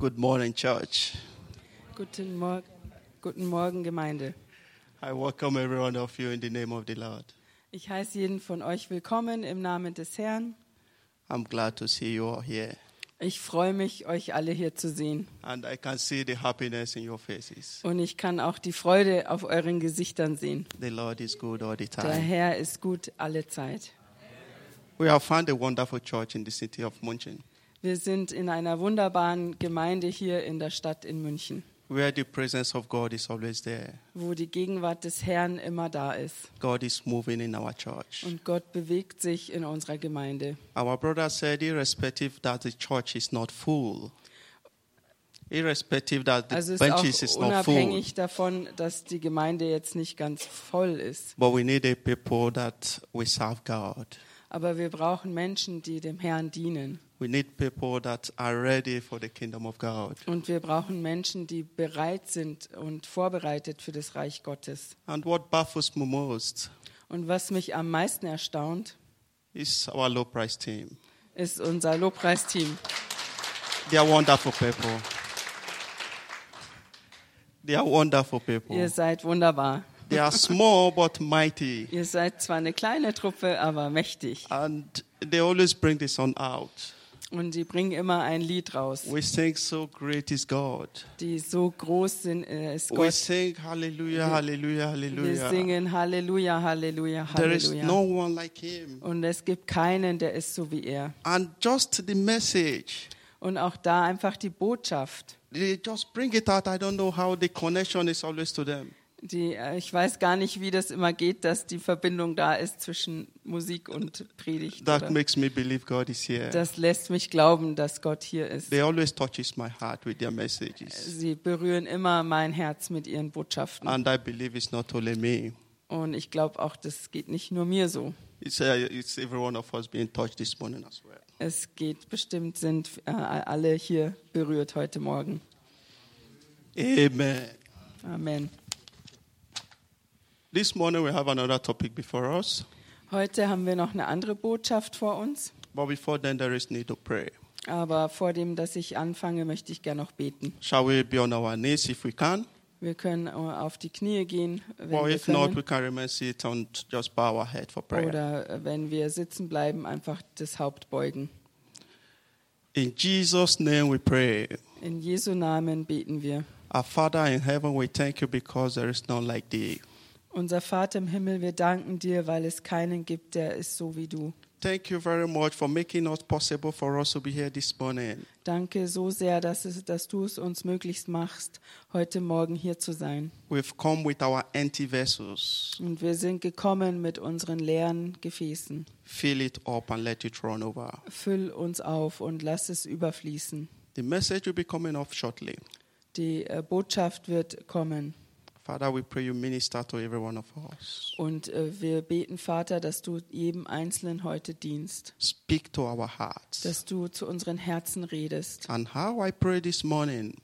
Good morning, church. Guten, Mor Guten Morgen, Gemeinde. I welcome every one of you in the name of the Lord. Ich heiße jeden von euch willkommen im Namen des Herrn. I'm glad to see you all here. Ich freue mich, euch alle hier zu sehen. And I can see the happiness in your faces. Und ich kann auch die Freude auf euren Gesichtern sehen. The Lord is good all the Der time. Herr ist gut alle Zeit. We have found a wonderful church in the city of Munchen Wir sind in einer wunderbaren Gemeinde hier in der Stadt in München, where the presence of God is always there. wo die Gegenwart des Herrn immer da ist. God is moving in our church. Und Gott bewegt sich in unserer Gemeinde. Our brother said, irrespective that the church is not full, irrespective that the Also ist benches is not full, unabhängig davon, dass die Gemeinde jetzt nicht ganz voll ist. but we need a people that we serve God. Aber wir brauchen Menschen, die dem Herrn dienen. We need people that are ready for the kingdom of God. Und wir brauchen Menschen, die bereit sind und vorbereitet für das Reich Gottes. And what baffles me most Und was mich am meisten erstaunt, is our low price team. ist unser Lobpreisteam. They are wonderful people. They are wonderful people. Ihr seid wunderbar. They are small but mighty. Ihr seid zwar eine kleine Truppe, aber mächtig. And they always bring the song out. Und die bringen immer ein Lied raus, We sing, So great is God. die so groß sind, äh, ist We Gott. sing, Hallelujah, Hallelujah, Wir Hallelujah. singen Halleluja, Halleluja, There is Halleluja. no one like Him. Und es gibt keinen, der ist so wie er. And just the message, Und auch da einfach die Botschaft. they just bring it out. I don't know how the connection is always to them. Die, äh, ich weiß gar nicht, wie das immer geht, dass die Verbindung da ist zwischen Musik und Predigt. That Oder? makes me believe God is here. Das lässt mich glauben, dass Gott hier ist. They always touches my heart with their messages. Sie berühren immer mein Herz mit ihren Botschaften. And I believe it's not only me. Und ich glaube auch, das geht nicht nur mir so. It's, uh, it's every one of us being touched this morning as well. Es geht bestimmt, sind äh, alle hier berührt heute Morgen. Amen. Amen. This morning we have another topic before us. Heute haben wir noch eine andere Botschaft vor uns. But before then, there is need to pray. Aber vor dem, dass ich anfange, möchte ich gerne noch beten. Shall we be on our knees if we can? Wir können äh, auf die Knie gehen, wenn Or wir if not, können. we can remain seated and just bow our head for prayer. Oder äh, wenn wir sitzen bleiben, einfach das Haupt beugen. In Jesus' name we pray. In Jesu Namen beten wir. Our Father in heaven, we thank you because there is none like thee. Unser Vater im Himmel, wir danken dir, weil es keinen gibt, der ist so wie du. Thank you very much for making it possible for us to be here this morning. Danke so sehr, dass, es, dass du es uns möglichst machst, heute Morgen hier zu sein. We've come with our empty vessels. Und wir sind gekommen mit unseren leeren Gefäßen. Fill it up and let it run over. Füll uns auf und lass es überfließen. The message will be coming off shortly. Die äh, Botschaft wird kommen. Father, we pray you minister to every one of us. Und äh, wir beten, Vater, dass du jedem Einzelnen heute dienst. Speak to our hearts. Dass du zu unseren Herzen redest. And how I pray this morning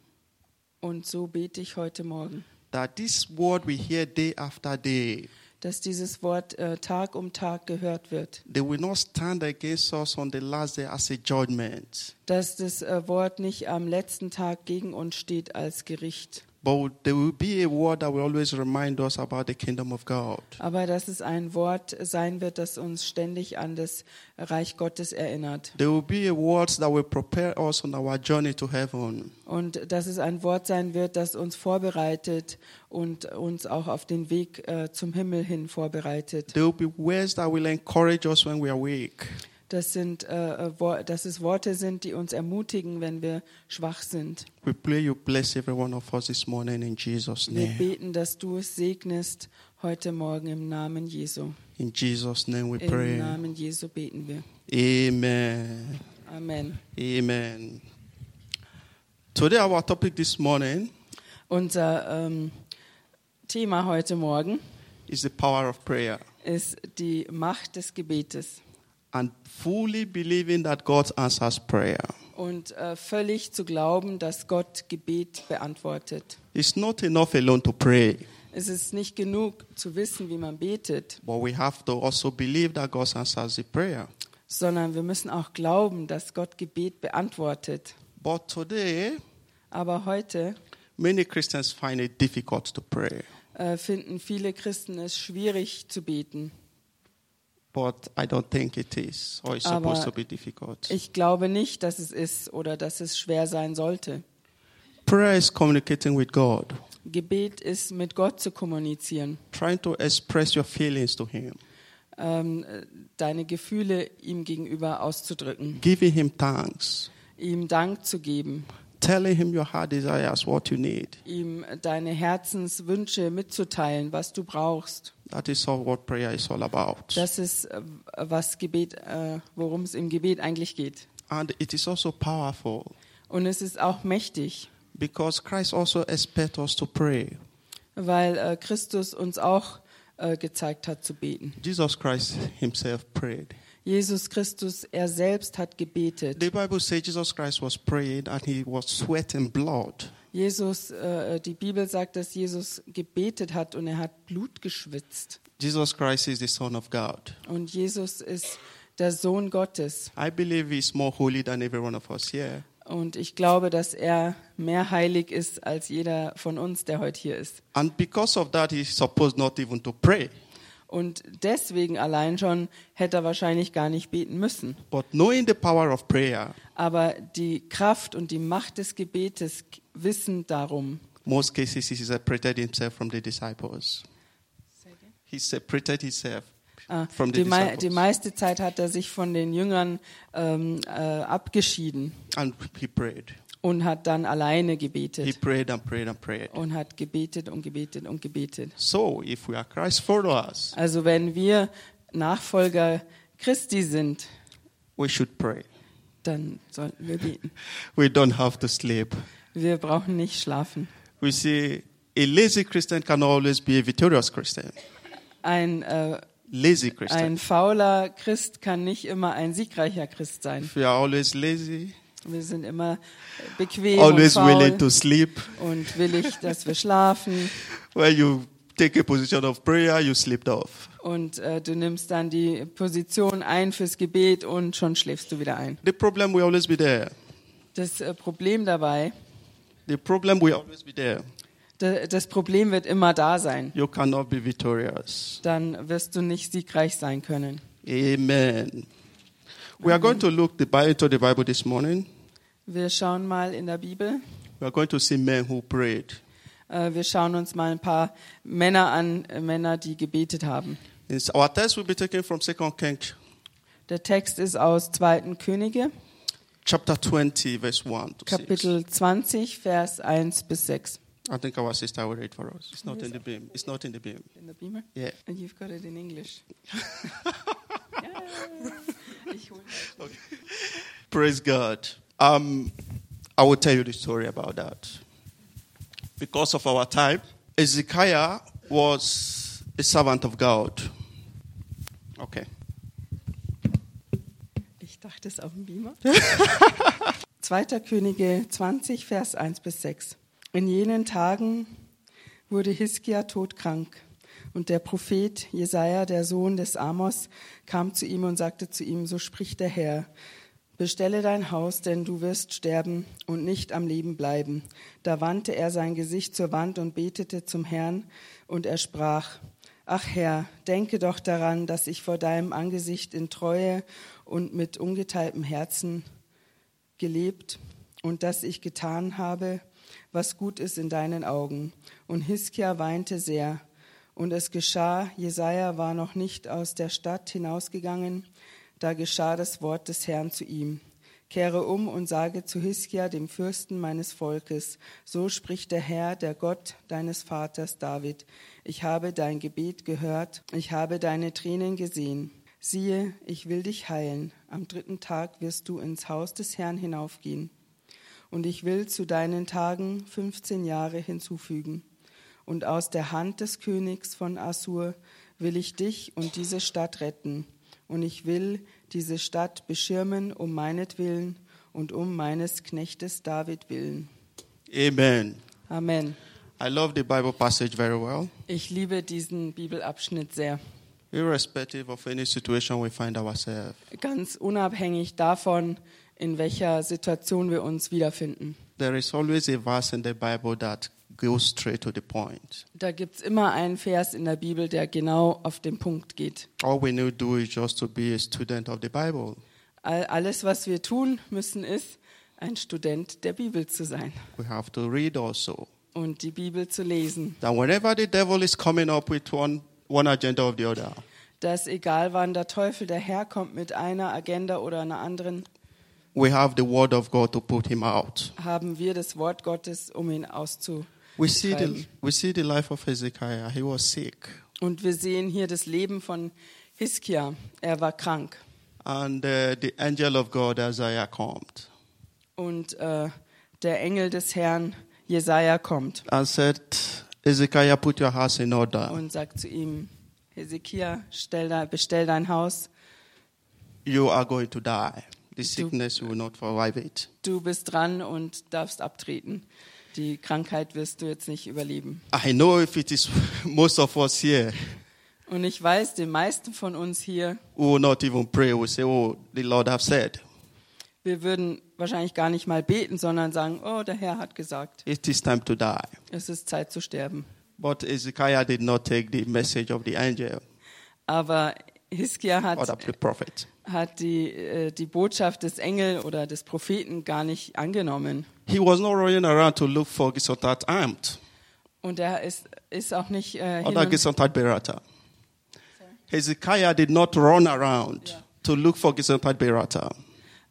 Und so bete ich heute Morgen, that this word we hear day after day, dass dieses Wort äh, Tag um Tag gehört wird. they will not stand against us on the last day as a judgment, Dass das äh, Wort nicht am letzten Tag gegen uns steht als Gericht. But there will be a word that will always remind us about the kingdom of God. Aber dass es ein Wort sein wird, das uns ständig an das Reich Gottes erinnert. There will be a word that will prepare us on our journey to heaven. Und dass es ein Wort sein wird, das uns vorbereitet und uns auch auf den Weg äh, zum Himmel hin vorbereitet. There will be words that will encourage us when we are weak. Das sind, äh, äh, dass es Worte sind, die uns ermutigen, wenn wir schwach sind. We pray you bless every one of us this morning in Jesus' Wir beten, dass du es segnest heute Morgen im Namen Jesu. In Jesus' name we Im pray. Namen Jesu beten wir. Amen. Amen. Amen. Today, our topic this morning Unser ähm, Thema heute Morgen is the power of prayer ist die Macht des Gebetes. And fully believing that God answers prayer. Und äh, völlig zu glauben, dass Gott Gebet beantwortet. It's not enough alone to pray, Es ist nicht genug zu wissen, wie man betet, but we have to also believe that God answers the prayer. sondern wir müssen auch glauben, dass Gott Gebet beantwortet. But today, Aber heute many Christians find it difficult to pray. äh, finden viele Christen es schwierig zu beten. But I don't think it is, or it's Aber supposed to be difficult. Ich glaube nicht, dass es ist oder dass es schwer sein sollte. Prayer is communicating with God, Gebet ist mit Gott zu kommunizieren, trying to express your feelings to Him, ähm, äh, deine Gefühle ihm gegenüber auszudrücken, giving Him thanks, ihm Dank zu geben, telling Him your heart desires, what you need. ihm deine Herzenswünsche mitzuteilen, was du brauchst. That is all what prayer is all about. Das ist, äh, was Gebet, äh, worum es im Gebet eigentlich geht. And it is also powerful Und es ist auch mächtig, because Christ also expects us to pray. weil äh, Christus uns auch gezeigt hat zu beten. Jesus Christ Himself prayed. Jesus Christus, er selbst hat gebetet. The Bible says Jesus Christ was praying and He was sweating blood. Jesus, äh, die Bibel sagt, dass Jesus gebetet hat und er hat Blut geschwitzt. Jesus Christ is the Son of God. Und Jesus ist der Sohn Gottes. I believe He's more holy than every one of us here. Und ich glaube, dass er mehr heilig ist als jeder von uns, der heute hier ist. And because of that, He's supposed not even to pray. Und deswegen allein schon hätte er wahrscheinlich gar nicht beten müssen. But knowing the power of prayer, Aber die Kraft und die Macht des Gebetes wissen darum. most cases He separated Himself from the disciples. He separated Himself Ah, from the die, disciples. die meiste Zeit hat er sich von den Jüngern ähm, äh, abgeschieden and He prayed. Und hat dann alleine He gebetet prayed and prayed and prayed. und hat gebetet und gebetet und gebetet. So, if we are Christ followers, Also wenn wir Nachfolger Christi sind, we should pray. dann sollten wir beten. We don't have to sleep. Wir brauchen nicht schlafen. We see a lazy Christian can always be a victorious Christian. Ein, äh, Lazy Christian. ein fauler Christ kann nicht immer ein siegreicher Christ sein. If you are always lazy, Wir sind immer bequem always und willing faul to sleep, und willig, dass wir schlafen. when you take a position of prayer, you sleep off. Und äh, du nimmst dann die Position ein fürs Gebet und schon schläfst du wieder ein. The problem will always be there. Das äh, Problem dabei, The problem will always be there. da, das Problem wird immer da sein. You cannot be victorious. Dann wirst du nicht siegreich sein können. Amen. We are going to look the Bible, into the Bible this morning. Wir schauen mal in der Bibel. We are going to see men who prayed. Äh, wir schauen uns mal ein paar Männer an, äh, Männer, die gebetet haben. Our text will be taken from 2 Kings Der Text ist aus 2. Könige, chapter 20, verse 1 to 6. Kapitel 20, Vers 1 bis 6. I think our sister will read for us. It's not in the beam. It's not in the beam. In der Bibel? Yeah. And you've got it in English. hol mal. Praise God. Um, I will tell you the story about that. Because of our time, Ezekiah was a servant of God. Okay. Ich dachte es auf dem Beamer. 2. Könige 20, Vers 1 bis 6. In jenen Tagen wurde Hiskia todkrank. Und der Prophet Jesaja, der Sohn des Amos, kam zu ihm und sagte zu ihm: So spricht der Herr. Bestelle dein Haus, denn du wirst sterben und nicht am Leben bleiben. Da wandte er sein Gesicht zur Wand und betete zum Herrn, und er sprach: Ach Herr, denke doch daran, dass ich vor deinem Angesicht in Treue und mit ungeteiltem Herzen gelebt und dass ich getan habe, was gut ist in deinen Augen. Und Hiskia weinte sehr. Und es geschah, Jesaja war noch nicht aus der Stadt hinausgegangen, da geschah das Wort des Herrn zu ihm. Kehre um und sage zu Hiskia, dem Fürsten meines Volkes, so spricht der Herr, der Gott deines Vaters David. Ich habe dein Gebet gehört, ich habe deine Tränen gesehen. Siehe, ich will dich heilen. Am dritten Tag wirst du ins Haus des Herrn hinaufgehen. Und ich will zu deinen Tagen 15 Jahre hinzufügen. Und aus der Hand des Königs von Assur will ich dich und diese Stadt retten. Und ich will diese Stadt beschirmen um meinetwillen und um meines Knechtes David willen. Amen. Amen. I love the Bible passage very well, Ich liebe diesen Bibelabschnitt sehr. irrespective of any situation we find ourselves. Ganz unabhängig davon, in welcher Situation wir uns wiederfinden. There is always a verse in the Bible that goes straight to the point. Da gibt es immer einen Vers in der Bibel, der genau auf den Punkt geht. All we need to do is just to be a student of the Bible. All, alles, was wir tun müssen, ist, ein Student der Bibel zu sein We have to read also. und die Bibel zu lesen. That whenever the devil is coming up with one, one agenda or the other, Dass egal wann der Teufel daherkommt mit einer Agenda oder einer anderen, we have the word of God to put him out. haben wir das Wort Gottes, um ihn auszu. We see the, we see the life of Hezekiah. He was sick. Und wir sehen hier das Leben von Hiskia. Er war krank. And uh, the angel of God, Isaiah, comes Und äh, der Engel des Herrn, Jesaja, kommt and said, Hezekiah, put your house in order. und sagt zu ihm: Hesekia, stell da, bestell dein Haus. You are going to die. The sickness will not survive it. Du bist dran und darfst abtreten. Die Krankheit wirst du jetzt nicht überleben. I know if it is most of us here Und ich weiß, den meisten von uns hier, who will not even pray, will say, Oh, the Lord have said. wir würden wahrscheinlich gar nicht mal beten, sondern sagen: Oh, der Herr hat gesagt, It is time to die. es ist Zeit zu sterben. But Hezekiah did not take the message of the angel Aber Hiskia hat hat die, äh, die Botschaft des Engel oder des Propheten gar nicht angenommen. He was not running around to look for Gesontat Amt Und er ist, ist auch nicht äh, und, Gesontat Berata. Hezekiah did not run around to look for Gesontat Berata.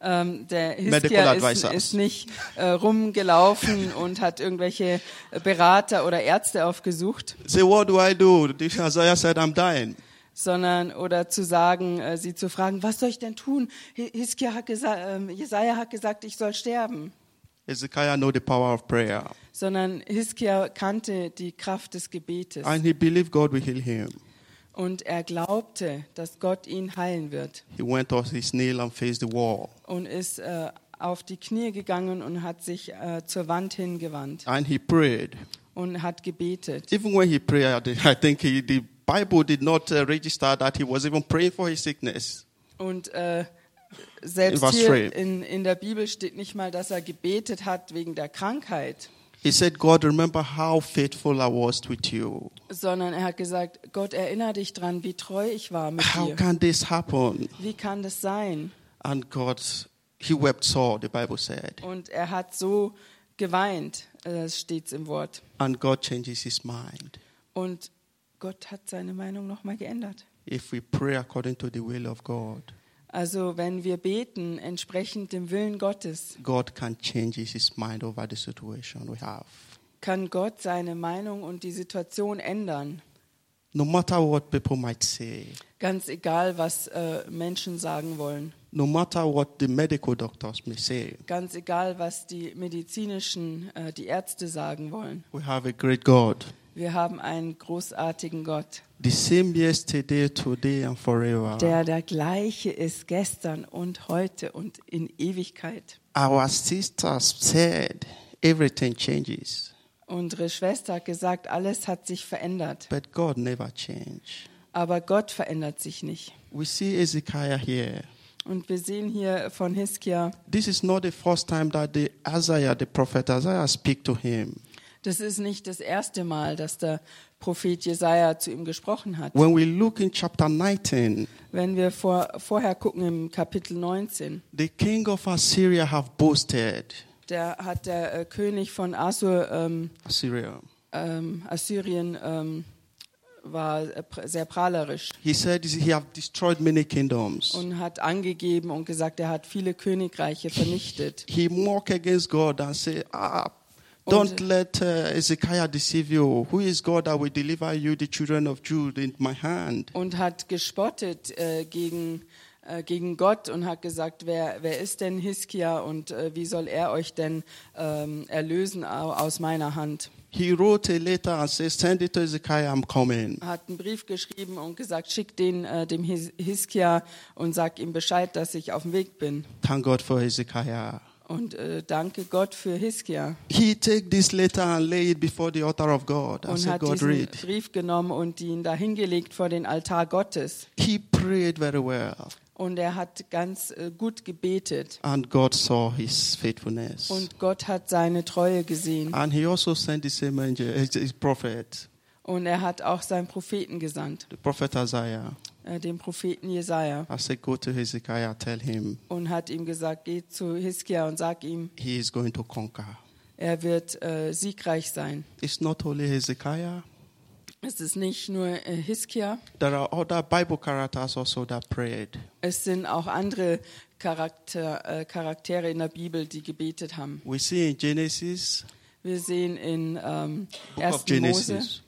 ähm, der Medical Hiskia ist, ist nicht äh, rumgelaufen und hat irgendwelche Berater oder Ärzte aufgesucht, Say, what do I do? The Isaiah said, I'm dying. sondern oder zu sagen, äh, sie zu fragen, was soll ich denn tun? Hi- Hiskia hat gesagt, ähm, Jesaja hat gesagt, ich soll sterben. Hezekiah know the power of prayer. Sondern Hiskia kannte die Kraft des Gebetes And he believed God will heal him. und er glaubte, dass Gott ihn heilen wird. He went off his knee and faced the wall. und ist äh, auf die Knie gegangen und hat sich äh, zur Wand hingewandt And he prayed. und hat gebetet. Even when he prayed, I think he, the Bible did not uh, register that he was even praying for his sickness. Und äh, selbst hier in, in der Bibel steht nicht mal, dass er gebetet hat wegen der Krankheit, He said, God, remember how faithful I was with you. sondern er hat gesagt, Gott, erinnere dich dran, wie treu ich war mit How dir. can this happen? Wie kann das sein? And God, he wept sore, the Bible said. Und er hat so geweint, äh, das steht im Wort. And God changes his mind. Und Gott hat seine Meinung nochmal geändert. If we pray according to the will of God, Also wenn wir beten entsprechend dem Willen Gottes, God can change his mind over the situation we have. kann Gott seine Meinung und die Situation ändern. No matter what people might say, Ganz egal, was äh, Menschen sagen wollen. no matter what the medical doctors may say, Ganz egal, was die medizinischen, äh, die Ärzte sagen wollen. we have a great God. Wir haben einen großartigen Gott, The same yesterday, today, and forever. der der gleiche ist gestern und heute und in Ewigkeit. Our sisters said everything changes, Unsere Schwester hat gesagt, alles hat sich verändert. but God never changed. Aber Gott verändert sich nicht. We see Ezekiel here. Und wir sehen hier von Hiskia, This is not the first time that the Isaiah, the prophet Isaiah, speak to him. Das ist nicht das erste Mal, dass der Prophet Jesaja zu ihm gesprochen hat. When we look in chapter 19, Wenn wir vor, vorher gucken im Kapitel 19, the king of Assyria have boasted. da hat der äh, König von Assur, ähm, Assyria. ähm, Assyrien ähm, war äh, sehr prahlerisch He said he have destroyed many kingdoms. und hat angegeben und gesagt, er hat viele Königreiche vernichtet. He mock against God and say, ah, don't Und- let uh, Ezekiel deceive you. Who is God that will deliver you, the children of Judah, in my hand? Und hat gespottet äh, gegen, äh, gegen Gott und hat gesagt, wer, wer ist denn Hiskia und äh, wie soll er euch denn ähm, erlösen au- aus meiner Hand? He wrote a letter and said, send it to Ezekiel, I'm coming. hat einen Brief geschrieben und gesagt, schick den äh, dem His- Hiskia und sag ihm Bescheid, dass ich auf dem Weg bin. Thank God for Ezekiel. Und äh, danke Gott für Hiskia. He take this letter and lay it before the altar of God Und hat God, diesen read. Brief genommen und ihn da hingelegt vor den Altar Gottes. He prayed very well. Und er hat ganz äh, gut gebetet. And God saw his faithfulness. Und Gott hat seine Treue gesehen. And he also sent the same angel, his prophet, Und er hat auch seinen Propheten gesandt, the prophet Isaiah. äh, den Propheten Jesaja. I said, Go to Hezekiah, tell him Und hat ihm gesagt: Geh zu Hiskia und sag ihm, he is going to conquer. er wird äh, siegreich sein. It's not only Hezekiah, Es ist nicht nur äh, Hiskia, there are other Bible characters also that prayed. es sind auch andere Charakter, äh, Charaktere in der Bibel, die gebetet haben. We see in Genesis, Wir sehen in ähm, book 1. of Mose Genesis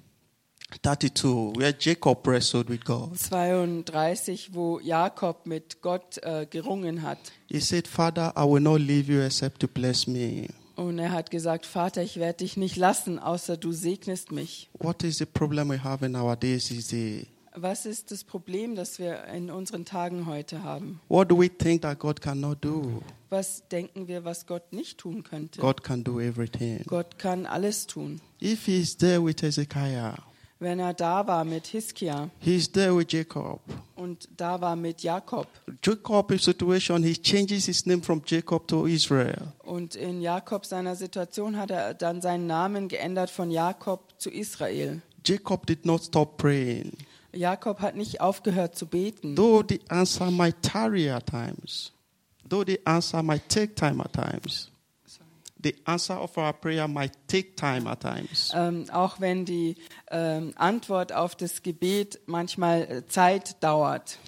32, where Jacob wrestled with God. 32, wo Jakob mit Gott äh, gerungen hat. He said, Father, I will not leave you except to bless me. Und er hat gesagt, Vater, ich werde dich nicht lassen, außer du segnest mich. What is the problem we have in our days is the Was ist das Problem, das wir in unseren Tagen heute haben? what do we think that God cannot do? Was denken wir, was Gott nicht tun könnte? God can do everything. Gott kann alles tun. If he is there with Hezekiah, Wenn er da war mit Hiskia he is there with Jacob. und da war mit Jakob Jacob in situation, he changes his name from Jacob to Israel. und in Jakob seiner Situation hat er dann seinen Namen geändert von Jakob zu Israel. Jacob did not stop praying. Jakob hat nicht aufgehört zu beten. Though the answer might tarry at times, though the answer might take time at times, the answer of our prayer might take time at times. Ähm, auch wenn die ähm, Antwort auf das Gebet manchmal äh, Zeit dauert.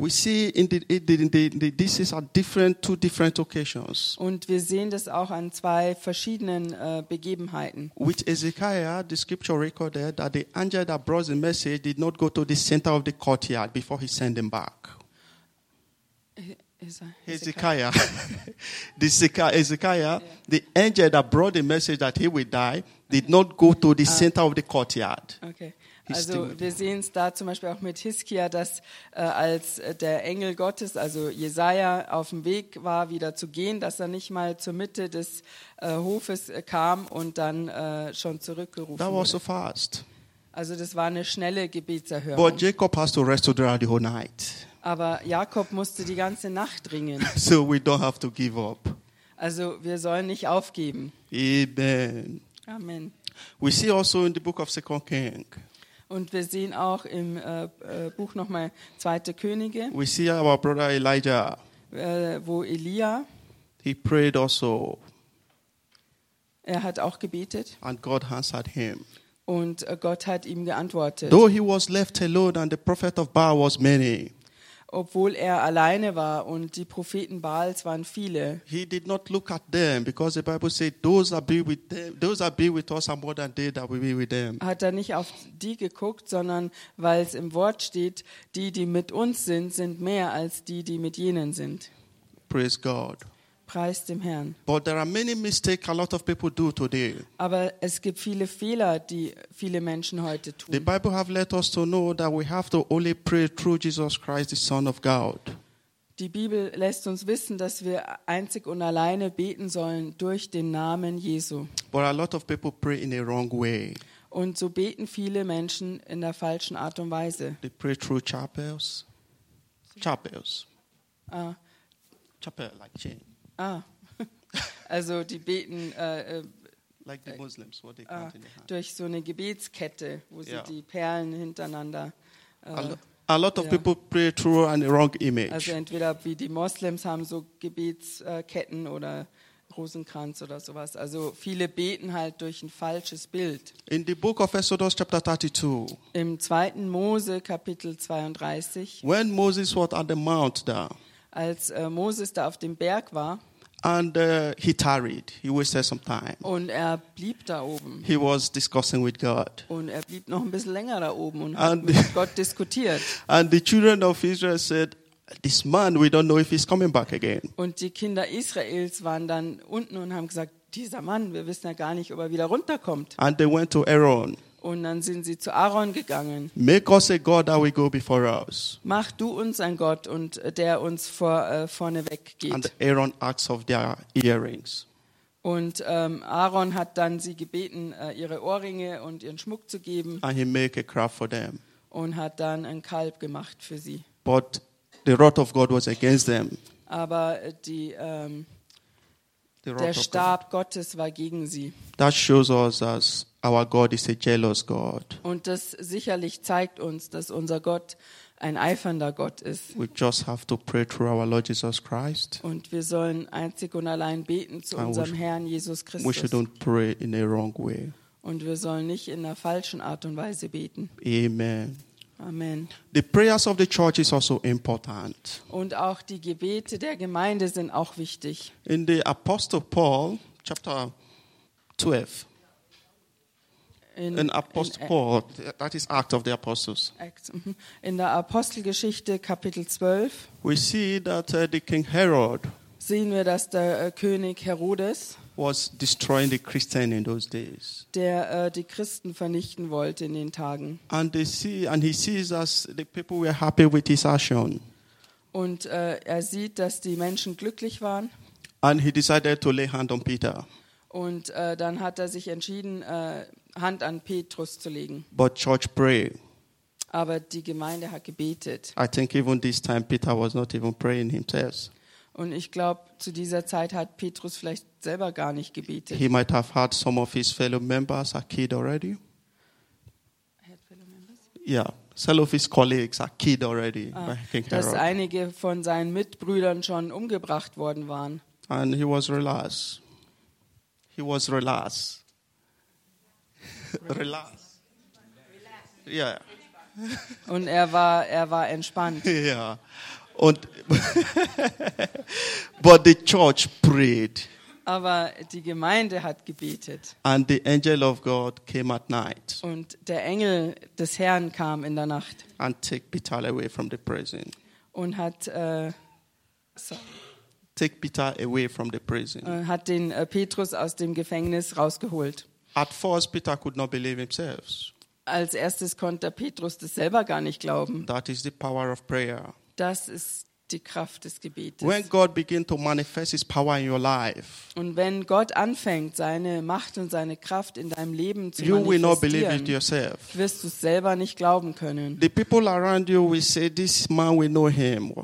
We see in the, in the, in the, in the this is at different two different occasions. Und wir sehen das auch an zwei verschiedenen äh, Begebenheiten. With Ezekiah, the scripture recorded that the angel that brought the message did not go to the center of the courtyard before he sent them back. Hezekiah, the Hezekiah, Hezekiah the angel that brought the message that he would die did not go to the center of the courtyard. Okay. Also wir sehen es da zum Beispiel auch mit Hiskia, dass äh, als äh, der Engel Gottes, also Jesaja, auf dem Weg war, wieder zu gehen, dass er nicht mal zur Mitte des äh, Hofes äh, kam und dann äh, schon zurückgerufen That was so wurde. fast. Also das war eine schnelle Gebetserhörung. But Jacob has to rest throughout the whole night. Aber Jakob musste die ganze Nacht ringen. So we don't have to give up. Also wir sollen nicht aufgeben. Amen. Amen. We see also in the book of Second King, Und wir sehen auch im äh, äh, Buch nochmal Zweite Könige, we see our brother Elijah. äh, wo Elia, He prayed also, er hat auch gebetet and God answered him. und äh, Gott hat ihm geantwortet. Though he was left alone and the prophet of Baal was many, Obwohl er alleine war und die Propheten Baals waren viele. he did not look at them because the Bible said, "Those that be with them, those that be with us are more than they that will be with them." Hat er nicht auf die geguckt, sondern weil es im Wort steht, die, die mit uns sind, sind mehr als die, die mit jenen sind. Praise God. Preis dem Herrn. But there are many mistakes a lot of people do today. Aber es gibt viele Fehler, die viele Menschen heute The tun. Bible have let us to know that we have to only pray through Jesus Christ, the Son of God. Die Bibel lässt uns wissen, dass wir einzig und alleine beten sollen durch den Namen Jesu. But a lot of people pray in a wrong way. Und so beten viele Menschen in der falschen Art und Weise. They pray through chapels. Chapels. Ah, Chapel, like chain. Ah. Also die beten äh, äh, Like the Muslims, what they ah, count in the hand. durch so eine Gebetskette, wo sie die Perlen hintereinander. A, Äh, a lot of ja. people pray through a wrong image. also entweder wie die Moslems haben so Gebetsketten oder Rosenkranz oder sowas. Also viele beten halt durch ein falsches Bild. In the book of Exodus, chapter 32, Im 2. Mose Kapitel 32, when Moses was at the mount there, als äh, Moses da auf dem Berg war and uh, he tarried, he wasted some time. und er blieb da oben. He was discussing with God. Und er blieb noch ein bisschen länger da oben und hat And- mit Gott diskutiert. And the children of Israel said, This man, we don't know if he's coming back again. Und die Kinder Israels waren dann unten und haben gesagt, dieser Mann, wir wissen ja gar nicht, ob er wieder runterkommt. And they went to Aaron, Und dann sind sie zu Aaron gegangen. Make us a God that will go before us. Mach du uns ein Gott und äh, der uns vor, äh, vorne And weggeht. Aaron asked of their earrings. Und ähm, Aaron hat dann sie gebeten, äh, ihre Ohrringe und ihren Schmuck zu geben And he made a calf for them. und hat dann ein Kalb gemacht für sie. But the wrath of God was against them. aber äh, die, ähm, der. Stab Gottes war gegen sie. That shows us that our God is a jealous God. Und das sicherlich zeigt uns, dass unser Gott ein eifernder Gott ist. We just have to pray through our Lord Jesus Christ. Und wir sollen einzig und allein beten zu we unserem Herrn Jesus We Christus. shouldn't pray in a wrong way. Und wir sollen nicht in einer falschen Art und Weise beten. Amen. Amen. The prayers of the church is also important. Und auch die Gebete der Gemeinde sind auch wichtig. In the Apostle Paul, chapter 12, in Apostle in, Paul, that is Act of the Apostles, Acts, mhm. in der Apostelgeschichte Kapitel 12 we see that uh, the King Herod sehen wir, dass der äh, König Herodes, was destroying the Christian in those days. der äh, die Christen vernichten wollte in den Tagen. And they see, and he sees as the people were happy with his action, Und äh, er sieht, dass die Menschen glücklich waren. and he decided to lay hand on Peter. Und äh, dann hat er sich entschieden, äh, Hand an Petrus zu legen. But church pray. Aber die Gemeinde hat gebetet. I think even this time Peter was not even praying himself. Und ich glaube, zu dieser Zeit hat Petrus vielleicht selber gar nicht gebetet. He might have had some of his fellow members are killed already. Yeah, some of his colleagues are killed already King Dass einige von seinen Mitbrüdern schon umgebracht worden waren. And he was relaxed. He was relaxed. relaxed. Yeah, Und er war, er war entspannt. yeah. Und but the church prayed, Aber die Gemeinde hat gebetet. and the angel of God came at night Und der Engel des Herrn kam in der Nacht and take Peter away from the prison. und hat, äh, so, Take Peter away from the prison. äh, hat den äh, Petrus aus dem Gefängnis rausgeholt. At first, Peter could not believe himself. Als erstes konnte Petrus das selber gar nicht glauben. That is the power of prayer. Das ist die Kraft des Gebetes. When God begins to manifest His power in your life, Und wenn Gott anfängt, seine Macht und seine Kraft in deinem Leben zu you will not believe it yourself. wirst du es selber nicht glauben können. The people around you will say, "This man, we know him."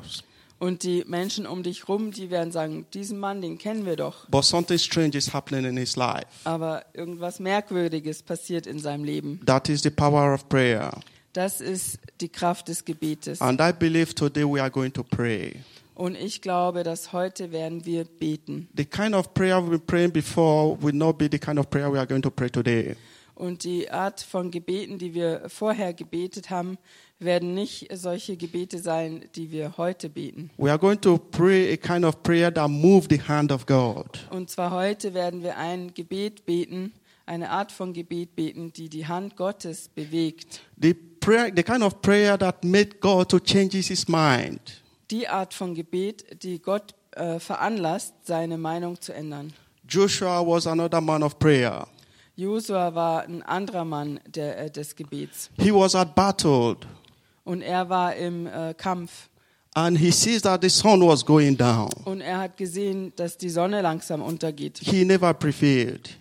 Und die Menschen um dich rum, die werden sagen, diesen Mann, den kennen wir doch. But something strange is happening in his life. Aber irgendwas Merkwürdiges passiert in seinem Leben. That is the power of prayer. Das ist die Kraft des Gebetes. And I believe today we are going to pray. Und ich glaube, dass heute werden wir beten. The kind of prayer been praying before will not be the kind of prayer we are going to pray today. Und die Art von Gebeten, die wir vorher gebetet haben, werden nicht solche Gebete sein, die wir heute beten. We are going to pray a kind of prayer that moves the hand of God. Und zwar heute werden wir ein Gebet beten, eine Art von Gebet beten, die die Hand Gottes bewegt. The prayer, the kind of prayer that made God to change his mind. Die Art von Gebet, die Gott äh, veranlasst, seine Meinung zu ändern. Joshua was another man of prayer. Josua war ein anderer Mann der, äh, des Gebets. He was at battle Und er war im äh, Kampf. and he sees that the sun was going down. Und er hat gesehen, dass die Sonne langsam untergeht. He never prevailed.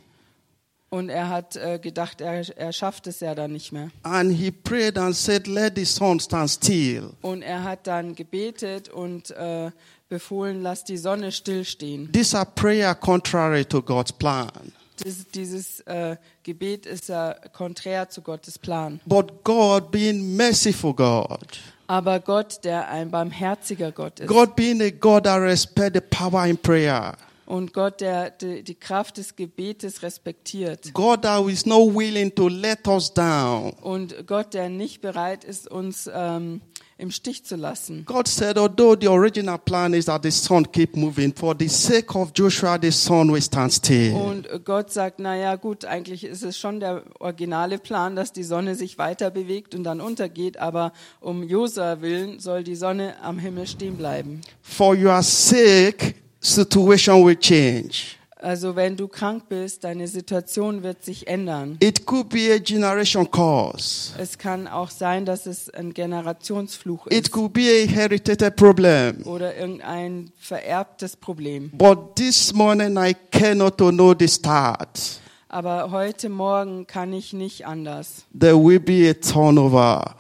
Und er hat äh, gedacht, er, er schafft es ja dann nicht mehr. And he prayed and said, Let the sun stand still. Und er hat dann gebetet und äh, befohlen, lass die Sonne stillstehen. These are prayer contrary to God's plan. Das, dieses äh, Gebet ist ja konträr zu Gottes Plan. But God, being merciful God, Aber Gott, der ein barmherziger Gott ist. God being a God that respects the power in prayer, Und Gott, der die, die Kraft des Gebetes respektiert. God that is not willing to let us down. Und Gott, der nicht bereit ist, uns ähm, im Stich zu lassen. God said, although the original plan is that the sun keep moving, for the sake of Joshua, the sun will stand still. Und Gott sagt, na ja, gut, eigentlich ist es schon der originale Plan, dass die Sonne sich weiter bewegt und dann untergeht, aber um Josua willen soll die Sonne am Himmel stehen bleiben. For your sake, situation will change. Also wenn du krank bist, deine Situation wird sich ändern. It could be a generation cause. Es kann auch sein, dass es ein Generationsfluch It ist could be a inherited problem. oder irgendein vererbtes Problem. But this morning I cannot know the start. Aber heute Morgen kann ich nicht anders. There will be a turnover.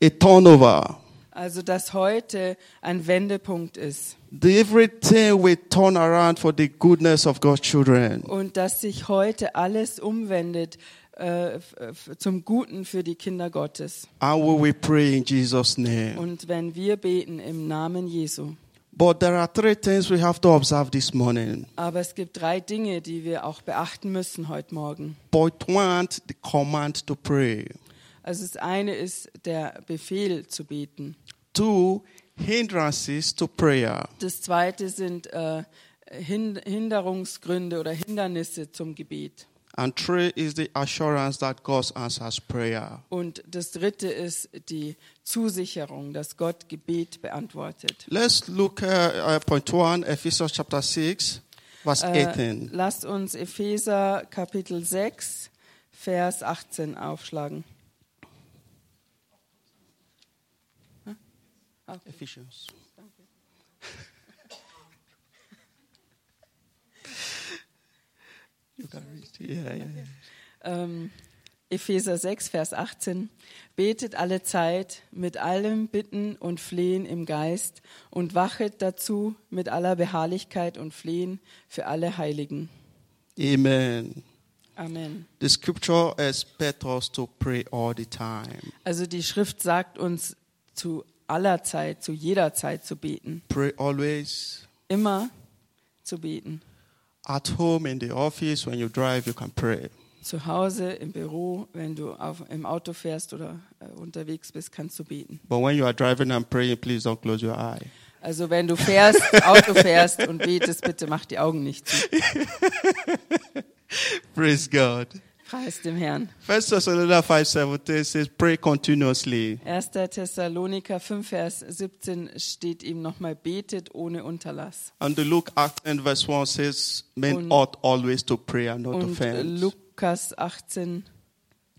A turnover. Also, dass heute ein Wendepunkt ist everything will turn around for the goodness of God's children. und dass sich heute alles umwendet äh, zum Guten für die Kinder Gottes. And we will pray in Jesus' name. Und wenn wir beten im Namen Jesu. But there are three things we have to observe this morning. Aber es gibt drei Dinge, die wir auch beachten müssen heute Morgen. Point one, the command to pray. Also das eine ist der Befehl zu beten. Two, hindrances to prayer. Das zweite sind äh, Hin Hinderungsgründe oder Hindernisse zum Gebet. And three is the assurance that God answers prayer. Und das dritte ist die Zusicherung, dass Gott Gebet beantwortet. Let's look at uh, point one, Ephesians chapter 6, verse Äh, 18. lasst uns Epheser Kapitel 6, Vers 18 aufschlagen. Ephesians. you can read. Yeah, yeah, yeah. ähm, Epheser 6, Vers 18. Betet alle Zeit mit allem Bitten und Flehen im Geist und wachet dazu mit aller Beharrlichkeit und Flehen für alle Heiligen. Amen. Amen. The scripture expects us to pray all the time. Also die Schrift sagt uns zu aller Zeit, zu jeder Zeit zu beten. Pray always. Immer zu beten. At home, in the office, when you drive, you can pray. Zu Hause, im Büro, wenn du auf, im Auto fährst oder äh, unterwegs bist, kannst du beten. But when you are driving and praying, please don't close your eye. Also wenn du fährst, Auto fährst und betest, bitte mach die Augen nicht zu. Praise God. Preis dem Herrn. First Thessalonians 5:17 says, "Pray continuously." 1. Thessaloniker 5, Vers 17 steht ihm nochmal, betet ohne Unterlass. And the Luke 18 verse 1 says, "Men Und- ought always to pray and not to Und faint." Lukas 18,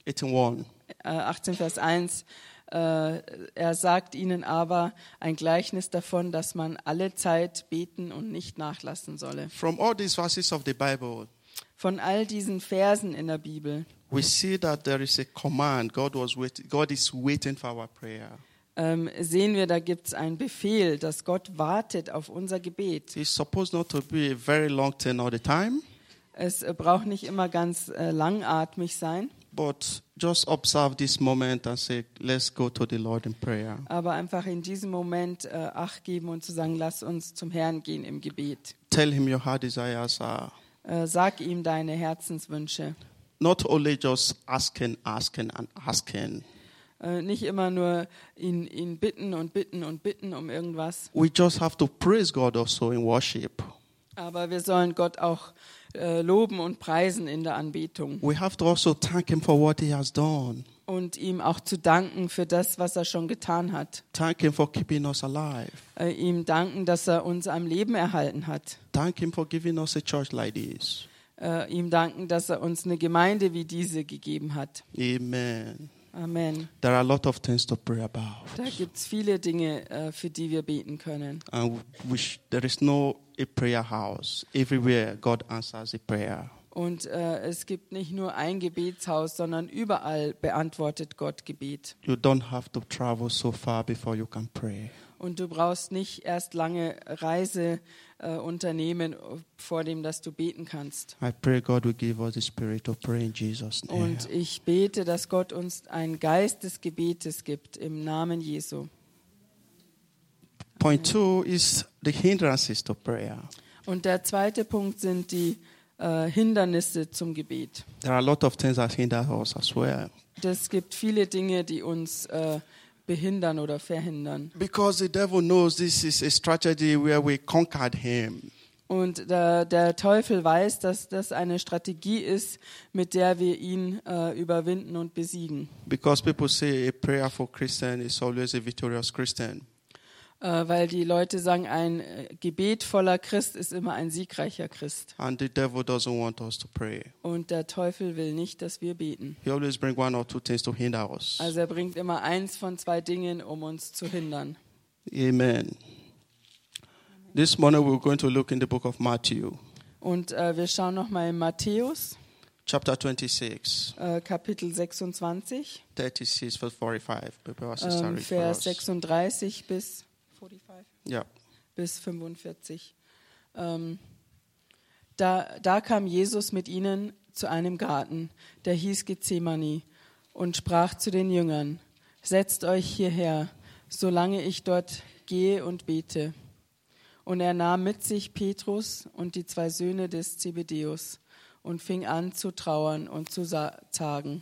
81. äh, 18 Vers 1, äh, er sagt ihnen aber ein Gleichnis davon, dass man alle Zeit beten und nicht nachlassen solle. From all these verses of the Bible, Von all diesen Versen in der Bibel we see that there is a command. God was waiting. God is waiting for our prayer. ähm, sehen wir, da gibt es einen Befehl, dass Gott wartet auf unser Gebet. It's supposed not to be a very long thing all the time, Es äh, braucht nicht immer ganz äh, langatmig sein, but just observe this moment and say, "Let's go to the Lord in prayer." aber einfach in diesem Moment äh, Acht geben und zu sagen, lass uns zum Herrn gehen im Gebet. Tell Him your heart desires are Äh, sag ihm deine Herzenswünsche. not only just asking, asking, and asking. Äh, nicht immer nur ihn, ihn bitten und bitten und bitten um irgendwas, We just have to praise God also in worship. aber wir sollen Gott auch äh, loben und preisen in der Anbetung We have to also thank Him for what He has done. Und ihm auch zu danken für das, was er schon getan hat. Thank Him for keeping us alive. Äh, ihm danken, dass er uns am Leben erhalten hat. Thank Him for giving us a church like this. Äh, ihm danken, dass er uns eine Gemeinde wie diese gegeben hat. Amen. Amen. There are a lot of things to pray about. Da gibt es viele Dinge, äh, für die wir beten können. And which there is no a prayer house. Everywhere God answers a prayer. Und äh, es gibt nicht nur ein Gebetshaus, sondern überall beantwortet Gott Gebet. You don't have to travel so far before you can pray. Und du brauchst nicht erst lange Reise äh, unternehmen, vor dem, dass du beten kannst. I pray God will give us the spirit to pray in Jesus' name. Und ich bete, dass Gott uns einen Geist des Gebetes gibt im Namen Jesu. Point two is the hindrances to prayer. Und der zweite Punkt sind die äh, Hindernisse zum Gebet. There are a lot of things that hinder us as well. Es gibt viele Dinge, die uns äh, behindern oder verhindern. Because the devil knows this is a strategy where we conquered him. Und der, der Teufel weiß, dass das eine Strategie ist, mit der wir ihn äh, überwinden und besiegen. Because people say a prayerful Christian is always a victorious Christian. Äh, weil die Leute sagen, ein äh, Gebet voller Christ ist immer ein siegreicher Christ. And the devil doesn't want us to pray. Und der Teufel will nicht, dass wir beten. He always brings one or two things to hinder us. Also er bringt immer eins von zwei Dingen, um uns zu hindern. Amen. This morning we're going to look in the book of Matthew, Und äh, wir schauen nochmal in Matthäus, chapter 26, äh, Kapitel 26, 36, verse 45. Maybe our sister ähm, read for Vers us. 36 bis 45. Yeah. bis 45. Ähm, da, da kam Jesus mit ihnen zu einem Garten, der hieß Gethsemane, und sprach zu den Jüngern, setzt euch hierher, solange ich dort gehe und bete. Und er nahm mit sich Petrus und die zwei Söhne des Zebedeus und fing an zu trauern und zu zagen.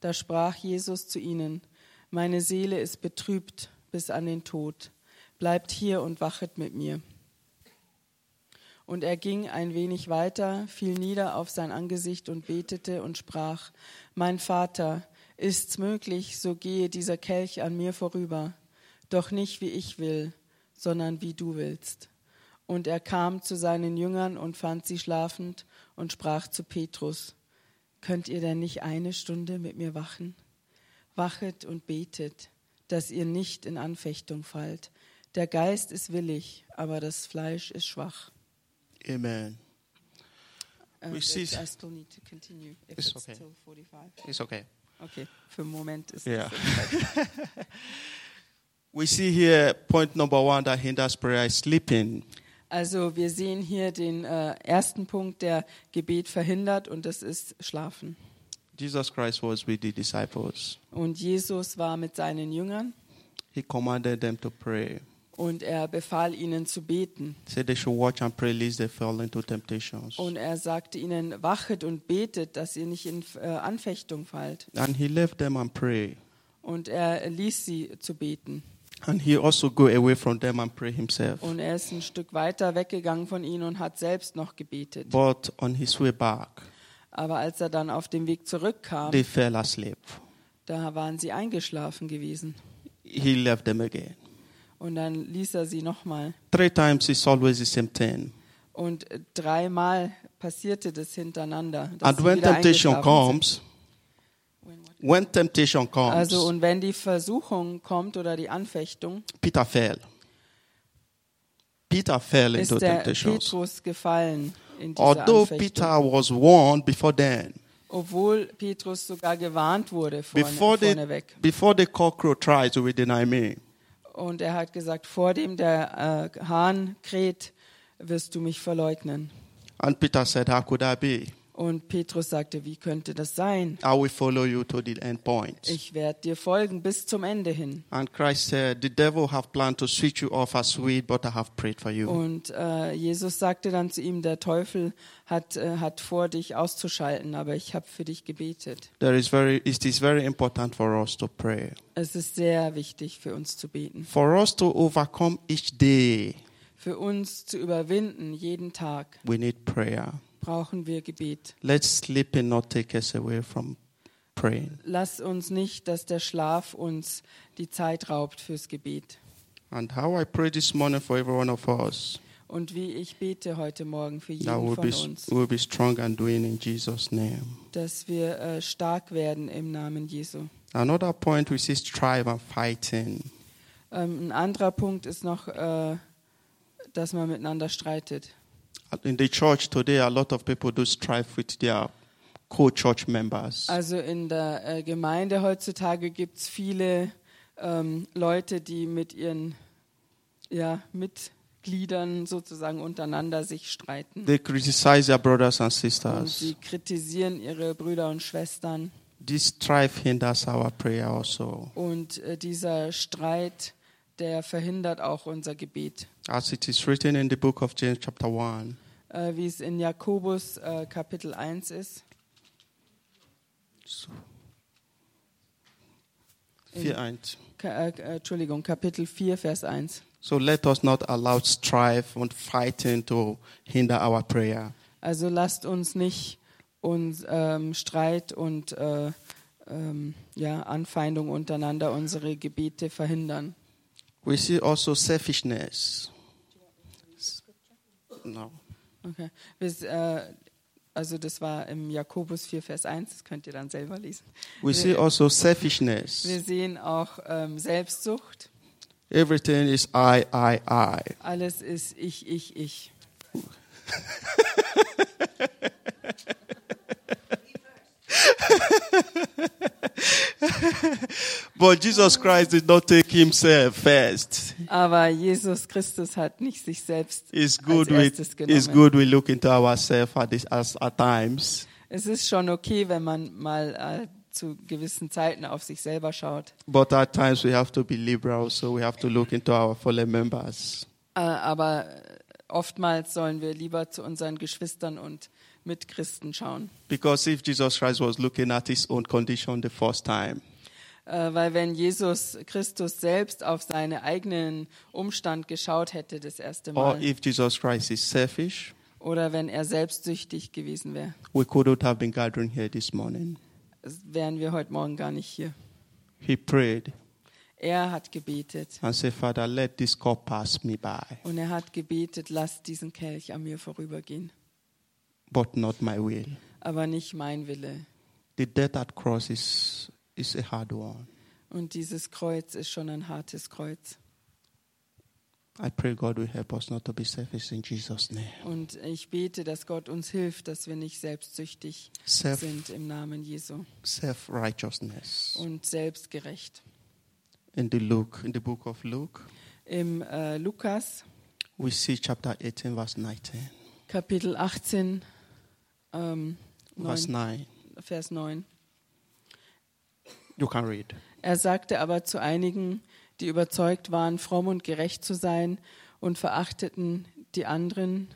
Da sprach Jesus zu ihnen, meine Seele ist betrübt bis an den Tod. Bleibt hier und wachet mit mir. Und er ging ein wenig weiter, fiel nieder auf sein Angesicht und betete und sprach, Mein Vater, ist's möglich, so gehe dieser Kelch an mir vorüber, doch nicht wie ich will, sondern wie du willst. Und er kam zu seinen Jüngern und fand sie schlafend und sprach zu Petrus, Könnt ihr denn nicht eine Stunde mit mir wachen? Wachet und betet, dass ihr nicht in Anfechtung fallt. Der Geist ist willig, aber das Fleisch ist schwach. Amen. Uh, We see- I still need to continue if It's it's, okay. still 45. It's okay. Okay, für einen Moment ist Yeah. es. We see here point number one that hinders prayer is sleeping. Also wir sehen hier den äh, ersten Punkt, der Gebet verhindert und das ist Schlafen. Jesus Christ was with the disciples. Und Jesus war mit seinen Jüngern He commanded them to pray. Und er befahl ihnen zu beten. He said they should watch and pray lest they fall into temptations. Und er sagte ihnen, wachet und betet, dass ihr nicht in äh, Anfechtung fallt. And he left them and pray. Und er ließ sie zu beten. And he also go away from them and pray himself. Und er ist ein Stück weiter weggegangen von ihnen und hat selbst noch gebetet. But on his way back, Aber als er dann auf dem Weg zurückkam, they fell asleep. da waren sie eingeschlafen gewesen. He left them again. Und dann ließ er sie nochmal. Three times it's always the same thing. Und dreimal passierte das hintereinander. And when temptation comes, when temptation comes, Also und wenn die Versuchung kommt oder die Anfechtung, Peter fell. Peter fell into temptations. Petrus gefallen in dieser Although Anfechtung. Peter was warned before then, Obwohl Petrus sogar gewarnt wurde vorne, before the, vorneweg. before the cockroach tries to deny me, Und er hat gesagt, vor dem der äh, Hahn kräht, wirst du mich verleugnen. and Peter said, How could that be? Und Petrus sagte, wie könnte das sein? I will follow you to the end point. Ich werde dir folgen bis zum Ende hin. And Christ said, The devil have planned to switch you off as sweet, but I have prayed for you. Und äh, Jesus sagte dann zu ihm, der Teufel hat, äh, hat vor, dich auszuschalten, aber ich habe für dich gebetet. There is very, it is very important for us to pray. Es ist sehr wichtig für uns zu beten. For us to overcome each day, Für uns zu überwinden, jeden Tag, we need prayer. Brauchen wir Gebet. Let sleeping not take us away from praying. Lass uns nicht, dass der Schlaf uns die Zeit raubt fürs Gebet. And how I pray this morning for every one of us, Und wie ich bete heute Morgen für jeden we'll von be, uns, we'll be strong and doing in Jesus' name. dass wir äh, stark werden im Namen Jesu. Another point we see strive and fighting. Ähm, ein anderer Punkt ist noch, äh, dass man miteinander streitet. In the church today, a lot of people do strive with their co-church members. Also in der äh, Gemeinde heutzutage gibt es viele ähm, Leute, die mit ihren ja, Mitgliedern sozusagen untereinander sich streiten. They criticize their brothers and Und sisters. sie kritisieren ihre Brüder und Schwestern. This strife hinders our prayer also. Und äh, dieser Streit, der verhindert auch unser Gebet. As it is written in the book of James, chapter 1. Äh, wie es in Jakobus äh, Kapitel 1 ist. Fear and- Ka äh, Entschuldigung, Kapitel 4, Vers 1. So let us not allow strife and fighting to hinder our prayer. Also lasst uns nicht uns ähm, Streit und äh, ähm, ja, Anfeindung untereinander unsere Gebete verhindern. We see also selfishness. No. Okay. Bis, äh, also das war im Jakobus 4, Vers 1, das könnt ihr dann selber lesen. We see also selfishness. Wir sehen auch ähm, Selbstsucht. Everything is I, I, I. Alles ist ich, ich, ich. But Jesus Christ did not take himself first. Aber Jesus Christus hat nicht sich selbst It's als good we erstes it's genommen. good we look into ourselves at this as at times. Es ist schon okay, wenn man mal äh, zu gewissen Zeiten auf sich selber schaut. But at times we have to be liberal, so we have to look into our fellow members. Äh, aber oftmals sollen wir lieber zu unseren Geschwistern und Mitchristen schauen. Because if Jesus Christ was looking at his own condition the first time, Äh, weil wenn Jesus Christus selbst auf seinen eigenen Umstand geschaut hätte das erste or Mal if Jesus Christ is selfish, oder wenn er selbstsüchtig gewesen wäre, we couldn't have been gathering here this morning. wären wir heute Morgen gar nicht hier. He prayed Er hat gebetet and said, Father, let this cup pass me by, und er hat gebetet, lass diesen Kelch an mir vorübergehen, but not my will. aber nicht mein Wille. The death at cross is, is a hard one. Und dieses Kreuz ist schon ein hartes Kreuz. I pray God will help us not to be selfish in Jesus' name. Und ich bete, dass Gott uns hilft, dass wir nicht selbstsüchtig Self sind im Namen Jesu self righteousness. und selbstgerecht. In the Luke, in the book of Luke, Im äh, Lukas we see chapter 18, verse 19. Kapitel 18, ähm, Verse 9, 9. Vers 9. You can read. Er sagte aber zu einigen, die überzeugt waren, fromm und gerecht zu sein und verachteten die anderen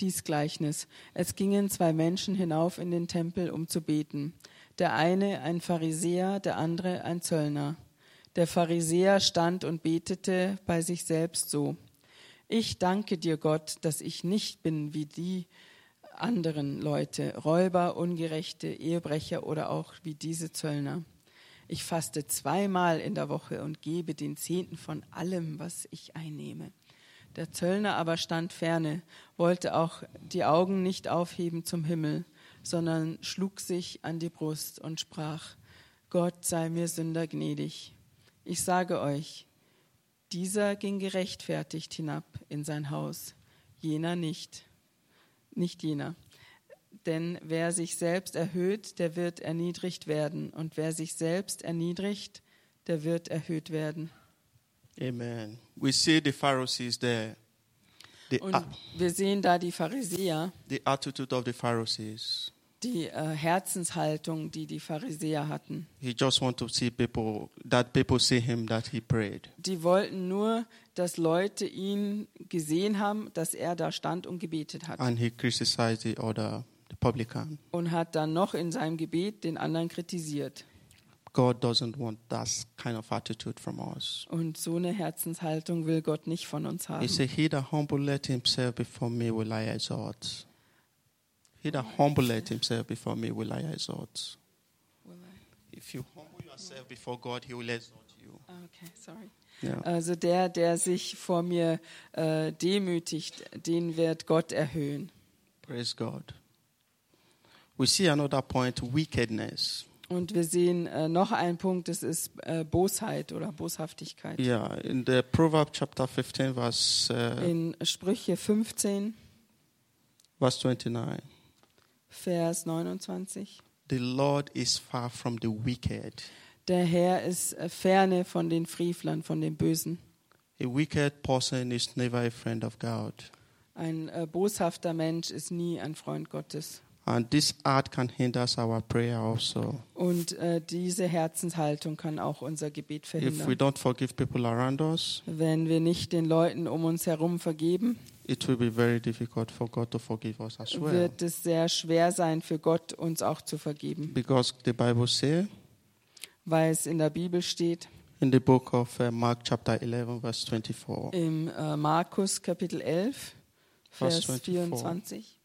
dies Gleichnis. Es gingen zwei Menschen hinauf in den Tempel, um zu beten. Der eine ein Pharisäer, der andere ein Zöllner. Der Pharisäer stand und betete bei sich selbst so. Ich danke dir, Gott, dass ich nicht bin wie die anderen Leute, Räuber, Ungerechte, Ehebrecher oder auch wie diese Zöllner. Ich faste zweimal in der Woche und gebe den Zehnten von allem, was ich einnehme. Der Zöllner aber stand ferne, wollte auch die Augen nicht aufheben zum Himmel, sondern schlug sich an die Brust und sprach, Gott sei mir Sünder gnädig. Ich sage euch, dieser ging gerechtfertigt hinab in sein Haus, jener nicht, nicht jener. Denn wer sich selbst erhöht, der wird erniedrigt werden. Und wer sich selbst erniedrigt, der wird erhöht werden. Amen. We see the Pharisees there. The, Und wir sehen da die Pharisäer, the attitude of the Pharisees. Die äh, Herzenshaltung, die die Pharisäer hatten. He just want to see people that people see him that he prayed. Die wollten nur, dass Leute ihn gesehen haben, dass er da stand und gebetet hat. And he criticized the other, the publican. Und hat dann noch in seinem Gebet den anderen kritisiert. God doesn't want that kind of attitude from us. Und so eine Herzenshaltung will Gott nicht von uns He haben. said, He that humbleth himself before me will I exalt. He that humbleth himself before me will I exalt. If you humble yourself before God, he will exalt you. Okay, sorry. Yeah. Also der, der sich vor mir äh, demütigt, den wird Gott erhöhen. Praise God. We see another point wickedness. Und wir sehen äh, noch einen Punkt, das ist äh, Bosheit oder Boshaftigkeit. Yeah, in the Proverb chapter 15, verse, uh, In Sprüche 15, verse 29. Vers 29. The Lord is far from the wicked. Der Herr ist äh, ferne von den Frevlern, von den Bösen. A wicked person is never a friend of God. Ein äh, boshafter Mensch ist nie ein Freund Gottes. And this art can hinder our prayer also. Und äh, diese Herzenshaltung kann auch unser Gebet If we verhindern. don't forgive people around us, Wenn wir nicht den Leuten um uns herum vergeben, it will be very difficult for God to forgive us as well. wird es sehr schwer sein für Gott, uns auch zu vergeben. Because the Bible says Weil es in der Bibel steht, in the book of uh, Mark chapter 11 verse 24, im äh, Markus Kapitel 11, Vers Vers 24. 24.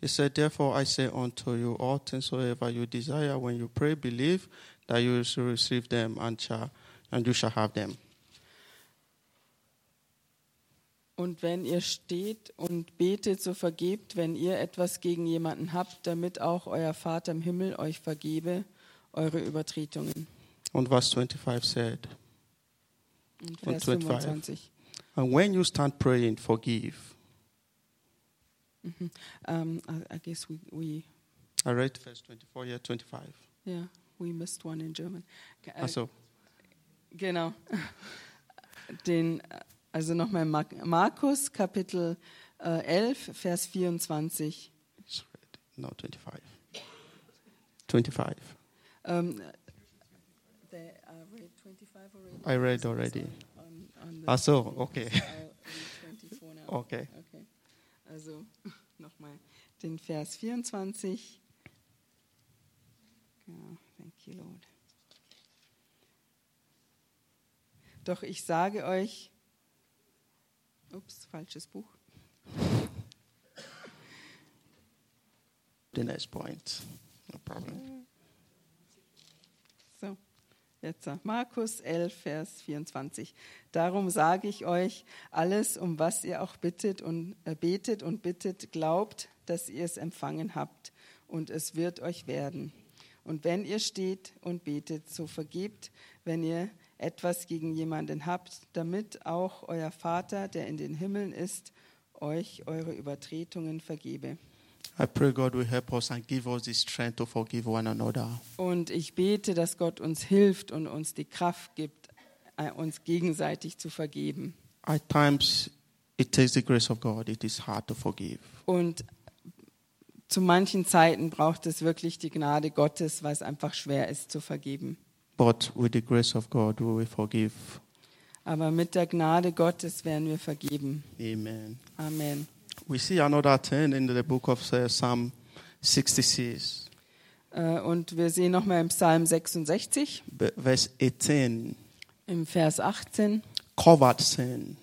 He said, Therefore I say unto you, all things soever you desire when you pray, believe that you shall receive them and shall and you shall have them. Und wenn ihr steht und betet, so vergebt, wenn ihr etwas gegen jemanden habt, damit auch euer Vater im Himmel euch vergebe eure Übertretungen. And verse 25 said, Und Und Vers 25. 25. And when you stand praying, forgive. Um, I, I guess we, we I read verse 24, yeah, 25. Ja, we missed one in German. Also, Genau. Den, also nochmal Mark- Markus Kapitel äh, 11, Vers 24. it's read. No, 25. 25. Ähm, they, uh, read 25 already? I read already. On, Ah, so, okay. I'll read 24 now. Okay. Okay. Also nochmal den Vers 24. Genau, thank you, Lord. Doch ich sage euch, ups, falsches Buch. The next point. No problem. So, jetzt Markus 11, Vers 24. Darum sage ich euch, alles, um was ihr auch bittet und äh, betet und bittet, glaubt, dass ihr es empfangen habt und es wird euch werden. Und wenn ihr steht und betet, so vergebt, wenn ihr etwas gegen jemanden habt, damit auch euer Vater, der in den Himmeln ist, euch eure Übertretungen vergebe. I pray God will help us and give us the strength to forgive one another. Und ich bete, dass Gott uns hilft und uns die Kraft gibt, äh, uns gegenseitig zu vergeben. At times, it takes the grace of God. It is hard to forgive. Und zu manchen Zeiten braucht es wirklich die Gnade Gottes, weil es einfach schwer ist zu vergeben. But with the grace of God, we will forgive. Aber mit der Gnade Gottes werden wir vergeben. Amen. Amen. We see another thing in the book of uh, Psalm 66, Äh, Und wir sehen nochmal im Psalm 66, b- verse 18. im Vers 18, Covered sin.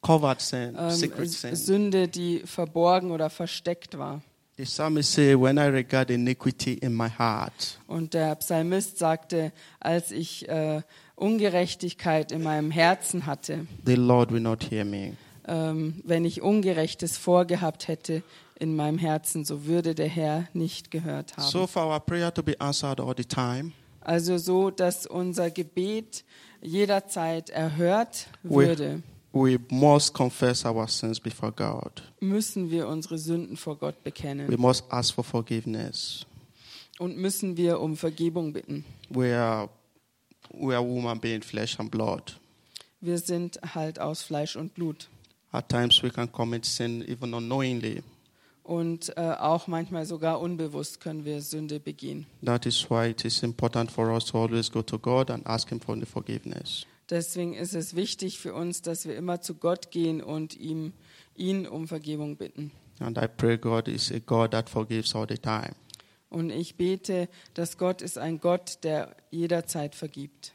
Covered sin, ähm, secret sin. Sünde, die verborgen oder versteckt war. The psalmist say, "When I regard iniquity in my heart, Und der Psalmist sagte, als ich äh, Ungerechtigkeit in meinem Herzen hatte, the Lord will not hear me." ähm, wenn ich Ungerechtes vorgehabt hätte in meinem Herzen, so würde der Herr nicht gehört haben. So for our prayer to be answered all the time, Also so, dass unser Gebet jederzeit erhört We- würde, we must confess our sins before God. müssen wir unsere Sünden vor Gott We bekennen must ask for forgiveness. und müssen wir um Vergebung bitten. We are, we are human being, flesh and blood. Wir sind halt aus Fleisch und Blut. At times we can commit sin even unknowingly. Und äh, auch manchmal sogar unbewusst können wir Sünde begehen. That is why it is important for us to always go to God and ask Him for the forgiveness. Deswegen ist es wichtig für uns, dass wir immer zu Gott gehen und ihm, ihn um Vergebung bitten. And I pray God is a God that forgives all the time. Und ich bete, dass Gott ist ein Gott, der jederzeit vergibt.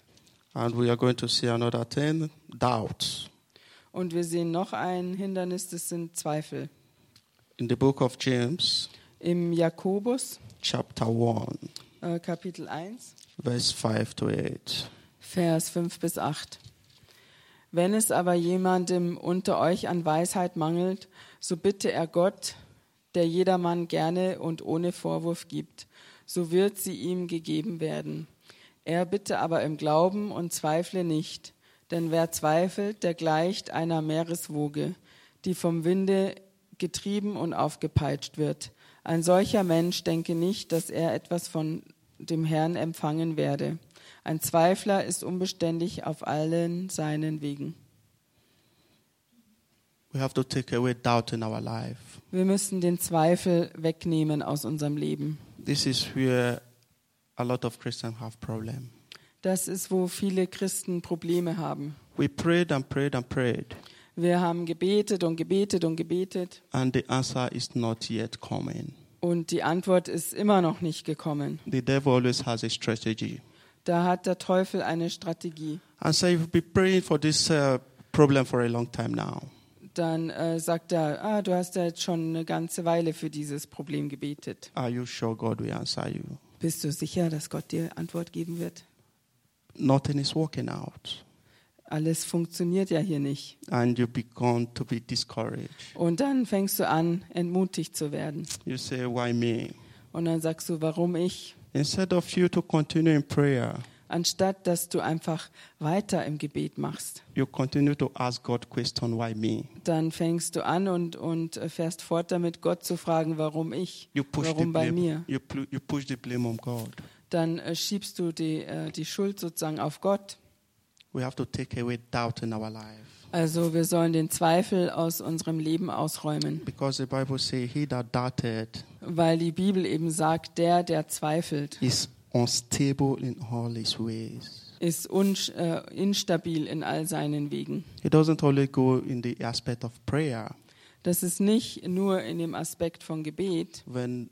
And we are going to see another thing doubt. Und wir sehen noch ein Hindernis, das sind Zweifel. In the book of James, Im Jakobus, chapter 1, äh, Kapitel 1, verse 5 to 8. Vers 5 bis 8. Wenn es aber jemandem unter euch an Weisheit mangelt, so bitte er Gott, der jedermann gerne und ohne Vorwurf gibt, so wird sie ihm gegeben werden. Er bitte aber im Glauben und zweifle nicht, denn wer zweifelt, der gleicht einer Meereswoge, die vom Winde getrieben und aufgepeitscht wird. Ein solcher Mensch denke nicht, dass er etwas von dem Herrn empfangen werde. Ein Zweifler ist unbeständig auf allen seinen Wegen. We have to take away doubt in our life. Wir müssen den Zweifel wegnehmen aus unserem Leben. This is where a lot of Christians have problem. Das ist, wo viele Christen Probleme haben. We prayed and prayed and prayed, Wir haben gebetet und gebetet und gebetet and the answer is not yet coming. und die Antwort ist immer noch nicht gekommen. The devil always has a strategy. Da hat der Teufel eine Strategie. And so you've been praying for this uh, problem for a long time now. Dann äh, sagt er, ah, du hast ja jetzt schon eine ganze Weile für dieses Problem gebetet. Are you sure God will answer you? Bist du sicher, dass Gott dir Antwort geben wird? Nothing is working out. Alles funktioniert ja hier nicht. And you begin to be discouraged. Und dann fängst du an, entmutigt zu werden. You say, Why me? Und dann sagst du, warum ich? Instead of you to continue in prayer, anstatt dass du einfach weiter im Gebet machst. You continue to ask God question, why me? Dann fängst du an und, und fährst fort damit, Gott zu fragen, warum ich, You push the warum bei blame. mir. You, pl- you push the blame on God. Dann äh, schiebst du die, äh, die Schuld sozusagen auf Gott. We have to take away doubt in our life. Also wir sollen den Zweifel aus unserem Leben ausräumen, Because the Bible says, He that doubted weil die Bibel eben sagt, der, der zweifelt, is unstable in all his ways. ist unsch- äh, instabil in all seinen Wegen. It doesn't only go in the aspect of prayer. Das ist nicht nur in dem Aspekt von Gebet, When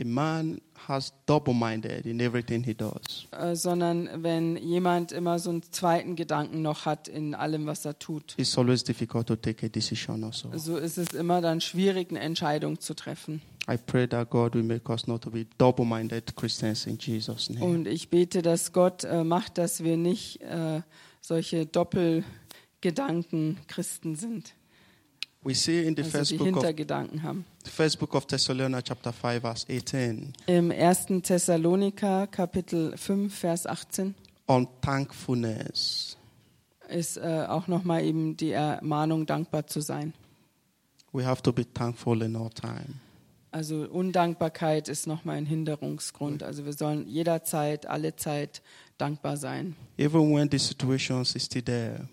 a man has double minded in everything he does, äh, sondern wenn jemand immer so einen zweiten Gedanken noch hat in allem, was er tut. it's always difficult to take a decision also. So ist es immer dann schwierig, eine Entscheidung zu treffen. I pray that God will make us not to be double minded Christians in Jesus' name. Und ich bete, dass Gott äh, macht, dass wir nicht äh, solche Doppelgedanken Christen sind, We see in the also first die book of Hintergedanken haben. first book of Thessalonians chapter 5 verse 18 Im 1. Thessaloniker Kapitel 5 Vers 18 on thankfulness. ist äh, auch nochmal eben die Ermahnung, dankbar zu sein. We have to be thankful in all time. Also Undankbarkeit ist nochmal ein Hinderungsgrund. Also wir sollen jederzeit, alle Zeit dankbar sein. Even when the situations is still there,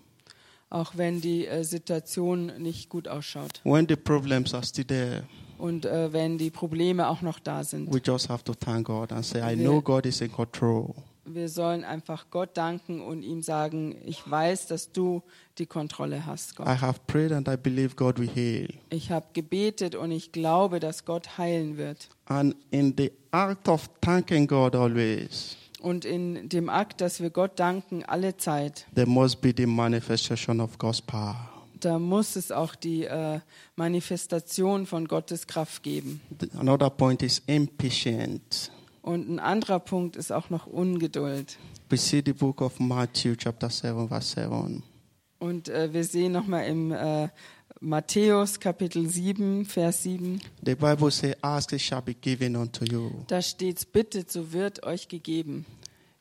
Auch wenn die äh, Situation nicht gut ausschaut. when the problems are still there, Und äh, wenn die Probleme auch noch da sind. we just have to thank God and say, I Wir- know God is in control. Wir sollen einfach Gott danken und ihm sagen, ich weiß, dass du die Kontrolle hast, Gott. I have prayed and I believe God will heal. Ich habe gebetet und ich glaube, dass Gott heilen wird. And in the act of thanking God always, Und in dem Akt, dass wir Gott danken, alle Zeit, there must be the manifestation of God's power. da muss es auch die äh, Manifestation von Gottes Kraft geben. The- Another point is impatient. Und ein anderer Punkt ist auch noch Ungeduld. We see the book of Matthew, chapter 7, verse 7. Und äh, wir sehen nochmal im äh, Matthäus Kapitel 7, Vers 7, The Bible says, Ask, it shall be given unto you. da steht, bittet, so wird euch gegeben.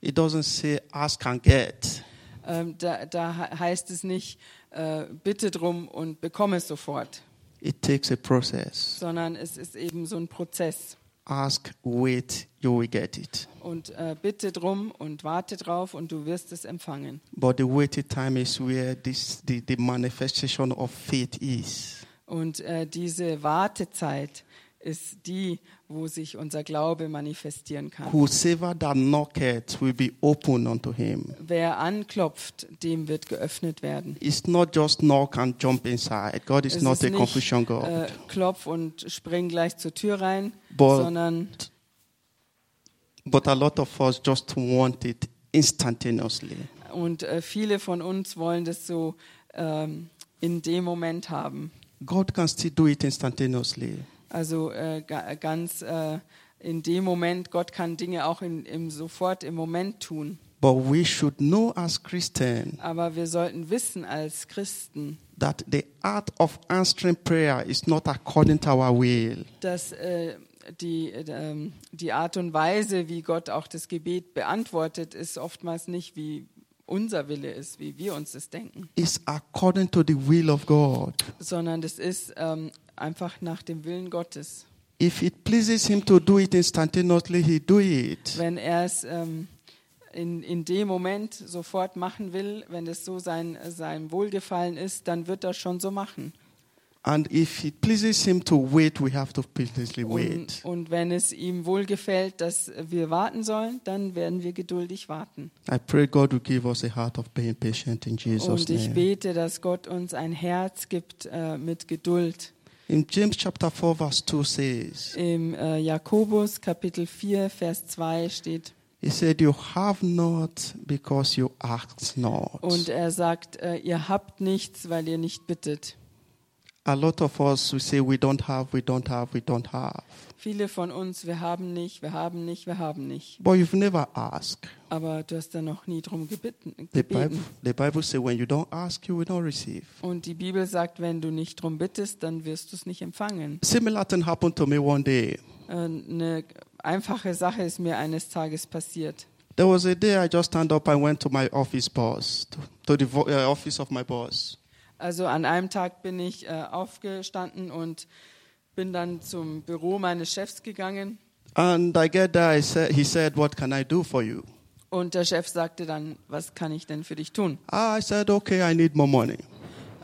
It doesn't say, Ask and get. Ähm, da, da he- heißt es nicht, äh, bitte drum und bekomme es sofort, It takes a process. sondern es ist eben so ein Prozess. Ask, wait, you will get it. Und äh, bitte drum und warte drauf und du wirst es empfangen. But the waiting time is where this, the, the manifestation of faith is. Und äh, diese Wartezeit ist die, wo sich unser Glaube manifestieren kann. Whosoever that knocketh will be open unto him. Wer anklopft, dem wird geöffnet werden. It's not just knock and jump inside. God is Es not ist a nicht, confusion God. Äh, klopf und spring gleich zur Tür rein, But- sondern But a lot of us just want it instantaneously. und äh, viele von uns wollen das so ähm, in dem Moment haben. God can still do it instantaneously. Also äh, ga, ganz äh, in dem Moment, Gott kann Dinge auch in, im, sofort im Moment tun. But we should know as Christians Aber wir sollten wissen als Christen, that the art of answering prayer is not according to our will. dass äh, die, äh, ähm, die Art und Weise, wie Gott auch das Gebet beantwortet, ist oftmals nicht wie unser Wille ist, wie wir uns das denken, It's according to the will of God. sondern das ist ähm, einfach nach dem Willen Gottes. If it pleases him to do it instantaneously, he do it. Wenn er es ähm, in, in dem Moment sofort machen will, wenn es so sein, sein Wohlgefallen ist, dann wird er schon so machen. And if it pleases him to wait, we have to patiently Und, wait. und wenn es ihm wohlgefällt, dass wir warten sollen, dann werden wir geduldig warten. I pray God will give us a heart of being patient in Jesus' Und ich name. bete, dass Gott uns ein Herz gibt äh, mit Geduld. In James chapter 4, verse 2 says, Im äh, Jakobus Kapitel 4, Vers 2 steht, He said, You have not because you ask not. und er sagt, äh, ihr habt nichts, weil ihr nicht bittet. A lot of us, we say, We don't have, we don't have, we don't have. Viele von uns, wir haben nicht, wir haben nicht, wir haben nicht. But you've never asked. Aber du hast da noch nie drum gebeten. The Bible, gebeten. the Bible says, When you don't ask, you will not receive. Und die Bibel sagt, wenn du nicht drum bittest, dann wirst du es nicht empfangen. Similar thing happened to me one day. Äh, Eine einfache Sache ist mir eines Tages passiert. There was a day I just stand up and went to my office boss, to, the uh, office of my boss. Also an einem Tag bin ich äh, aufgestanden und bin dann zum Büro meines Chefs gegangen. And I get there, I said, he said, What can I do for you? Und der Chef sagte dann, was kann ich denn für dich tun? Ah, I said, Okay, I need more money.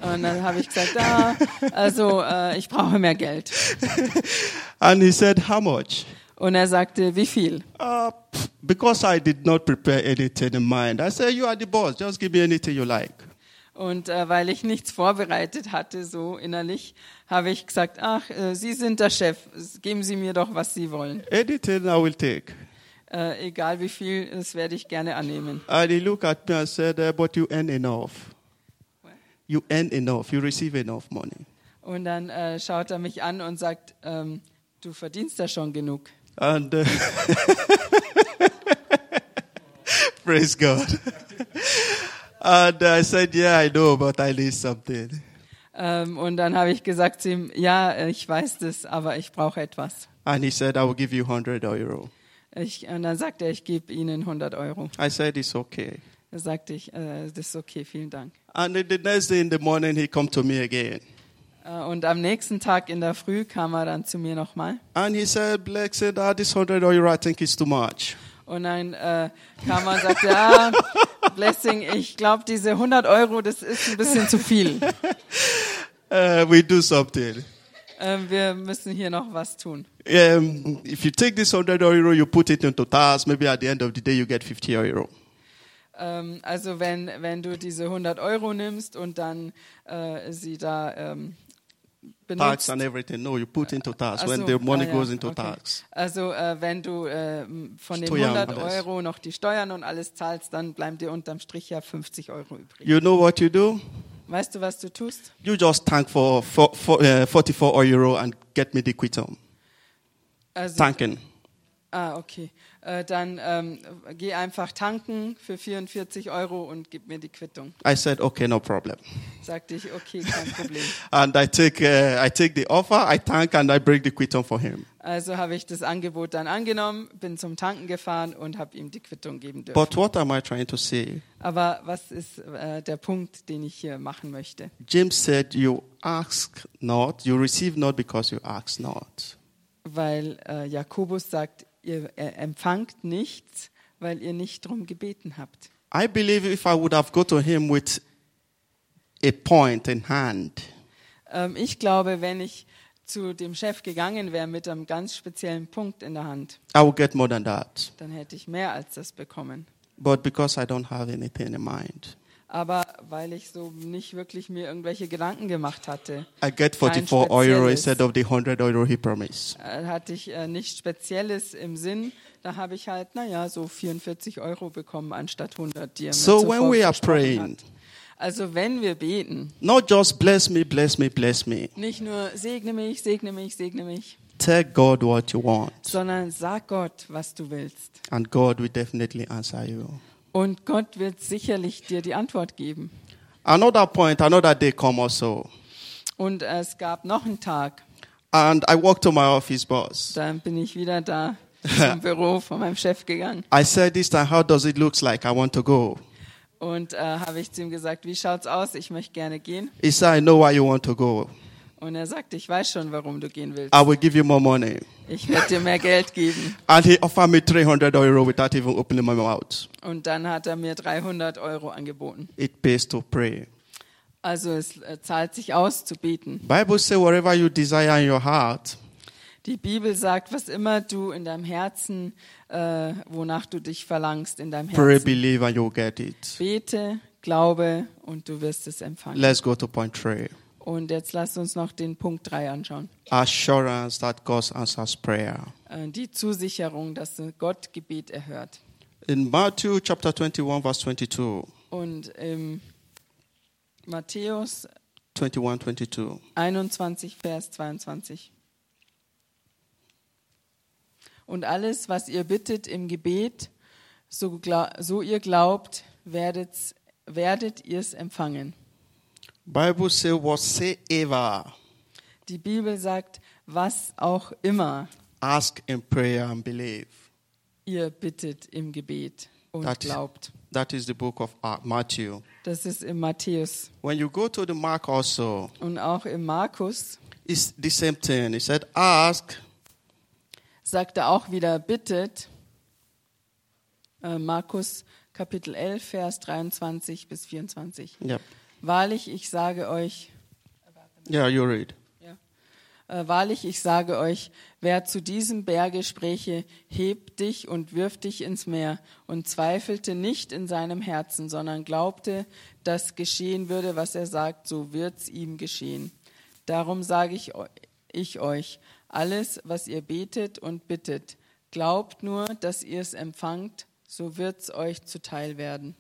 Und dann habe ich gesagt, ah, also äh, ich brauche mehr Geld. And he said, How much? Und er sagte, wie viel? Uh, because I did not prepare anything in mind, I said, You are the boss, just give me anything you like. Und äh, weil ich nichts vorbereitet hatte, so innerlich, habe ich gesagt, ach, äh, Sie sind der Chef, geben Sie mir doch, was Sie wollen. Anything I will take. Äh, egal wie viel, das werde ich gerne annehmen. And he looked at me and said, uh, But you earn enough. You earn enough, you receive enough money. Und dann äh, schaut er mich an und sagt, ähm, du verdienst ja schon genug. And uh, praise God. And I said, Yeah, I know, but I need something. Ähm, und dann habe ich gesagt zu ihm, ja, ich weiß das, aber ich brauche etwas. And he said, I will give you 100 euro. Ich, und dann sagte er, ich gebe Ihnen 100 Euro. I said, It's okay. Da sagte ich, äh, das ist okay, vielen Dank. And the next day in the morning, he come to me again. Äh, und am nächsten Tag in der Früh kam er dann zu mir nochmal. And he said, Blake said, ah, this 100 euro, I think is too much. Und dann äh, kam er und sagte, ja, Blessing, ich glaube, diese 100 Euro, das ist ein bisschen zu viel. Uh, we do something. Äh, wir müssen hier noch was tun. Um, if you take this 100 euro, you put it into task, maybe at the end of the day, you get 50 euro. Ähm, also wenn, wenn du diese 100 Euro nimmst und dann äh, sie da ähm, Tax benutzt. and everything. No, you put into tax Ach when the money ah, ja, goes into okay. tax. Also äh, wenn du äh, von den Steuern 100 alles. Euro noch die Steuern und alles zahlst, dann bleiben dir unterm Strich ja 50 Euro übrig. You know what you do? Weißt du, was du tust? You just tank for, for, for uh, 44 euro and get me the quittum. Also, Tanking. Ah, okay. Äh, dann ähm, geh einfach tanken für 44 Euro und gib mir die Quittung. I said, okay, no problem. Sagte ich, okay, kein Problem. And I take, uh, I take the offer, I tank, and I bring the quittum for him. Also habe ich das Angebot dann angenommen, bin zum Tanken gefahren und habe ihm die Quittung geben dürfen. But what am I trying to say? Aber was ist äh, der Punkt, den ich hier machen möchte? James said, You ask not, you receive not because you ask not. Weil äh, Jakobus sagt, ihr empfangt nichts, weil ihr nicht darum gebeten habt. I believe if I would have go to him with a point in hand, Ähm, ich glaube, wenn ich zu dem Chef gegangen wäre mit einem ganz speziellen Punkt in der Hand, I would get more than that. dann hätte ich mehr als das bekommen. But because I don't have anything in mind, Aber weil ich so nicht wirklich mir irgendwelche Gedanken gemacht hatte, I get Kein 44 euro instead of the 100 euro he promised. äh, hatte ich äh, nichts Spezielles im Sinn. Da habe ich halt, naja, so 44 Euro bekommen anstatt 100, die er mir So zuvor when we are praying, hat. Also wenn wir beten, not just bless me, bless me, bless me. nicht nur segne mich, segne mich, segne mich, Tell God what you want, sondern sag Gott, was du willst. and God will definitely answer you. Und Gott wird sicherlich dir die Antwort geben. Another point, another day come also. Und es gab noch einen Tag, And I walked to my office boss. dann bin ich wieder da zum Büro von meinem Chef gegangen. I said, This time, how does it look like? I want to go. Und äh, habe ich zu ihm gesagt, wie schaut's aus? Ich möchte gerne gehen. He said, I know why you want to go. Und er sagte, ich weiß schon, warum du gehen willst. I will give you more money. Ich werde dir mehr Geld geben. And he offered me 300 euro without even opening my mouth. Und dann hat er mir 300 Euro angeboten. It pays to pray. Also es äh, zahlt sich aus zu beten. Bible say whatever you desire in your heart, Die Bibel sagt, was immer du in deinem Herzen, äh, wonach du dich verlangst, in deinem pray, Herzen. believe, and you'll get it. Bete, glaube und du wirst es empfangen. Let's go to point three. Und jetzt lasst uns noch den Punkt 3 anschauen. Assurance that God answers prayer. Äh, Die Zusicherung, dass Gott Gebet erhört. In Matthew chapter 21, verse 22, Und im Matthäus 21, 22. 21, Vers 22. Und alles, was ihr bittet im Gebet, so, gla- so ihr glaubt, werdet, werdet ihr es empfangen. Bible say whatsoever, Die Bibel sagt, was auch immer ask in prayer and believe. ihr bittet im Gebet. und That- glaubt. That is the book of Matthew. Das ist im Matthäus. When you go to the Mark also, Und auch im Markus it's the same thing. He said, Ask, sagt er auch wieder, bittet. Äh, Markus Kapitel 11, Vers 23 bis 24. yeah, Wahrlich, ich sage euch, yeah, you read. Ja. Äh, wahrlich, ich sage euch, wer zu diesem Berge spräche, heb dich und wirf dich ins Meer und zweifelte nicht in seinem Herzen, sondern glaubte, dass geschehen würde, was er sagt, so wird's ihm geschehen. Darum sage ich, ich euch, alles, was ihr betet und bittet, glaubt nur, dass ihr es empfangt, so wird's euch zuteil werden.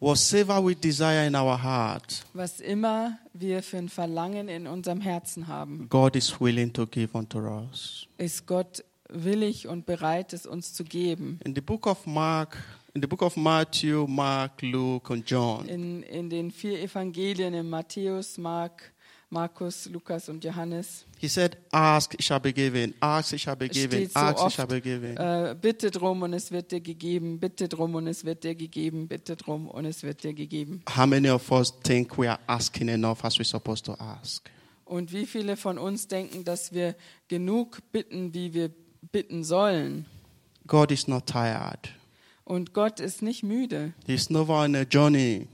Whatsoever we desire in our heart, Was immer wir für ein Verlangen in unserem Herzen haben, God is willing to give unto us. ist Gott willig und bereit, es uns zu geben. In the book of Mark, in the book of Matthew, Mark, Luke, and John, In, in den vier Evangelien, in Matthäus, Mark, Markus, Lukas und Johannes, he said, Ask, it shall be given. Ask, it shall be Es given. steht so Ask, oft, shall be given. äh, bitte drum und es wird dir gegeben, bitte drum und es wird dir gegeben, bitte drum und es wird dir gegeben. How many of us think we are asking enough as we're supposed to ask? Und wie viele von uns denken, dass wir genug bitten, wie wir bitten sollen? God is not tired. Und Gott ist nicht müde He's never on a journey.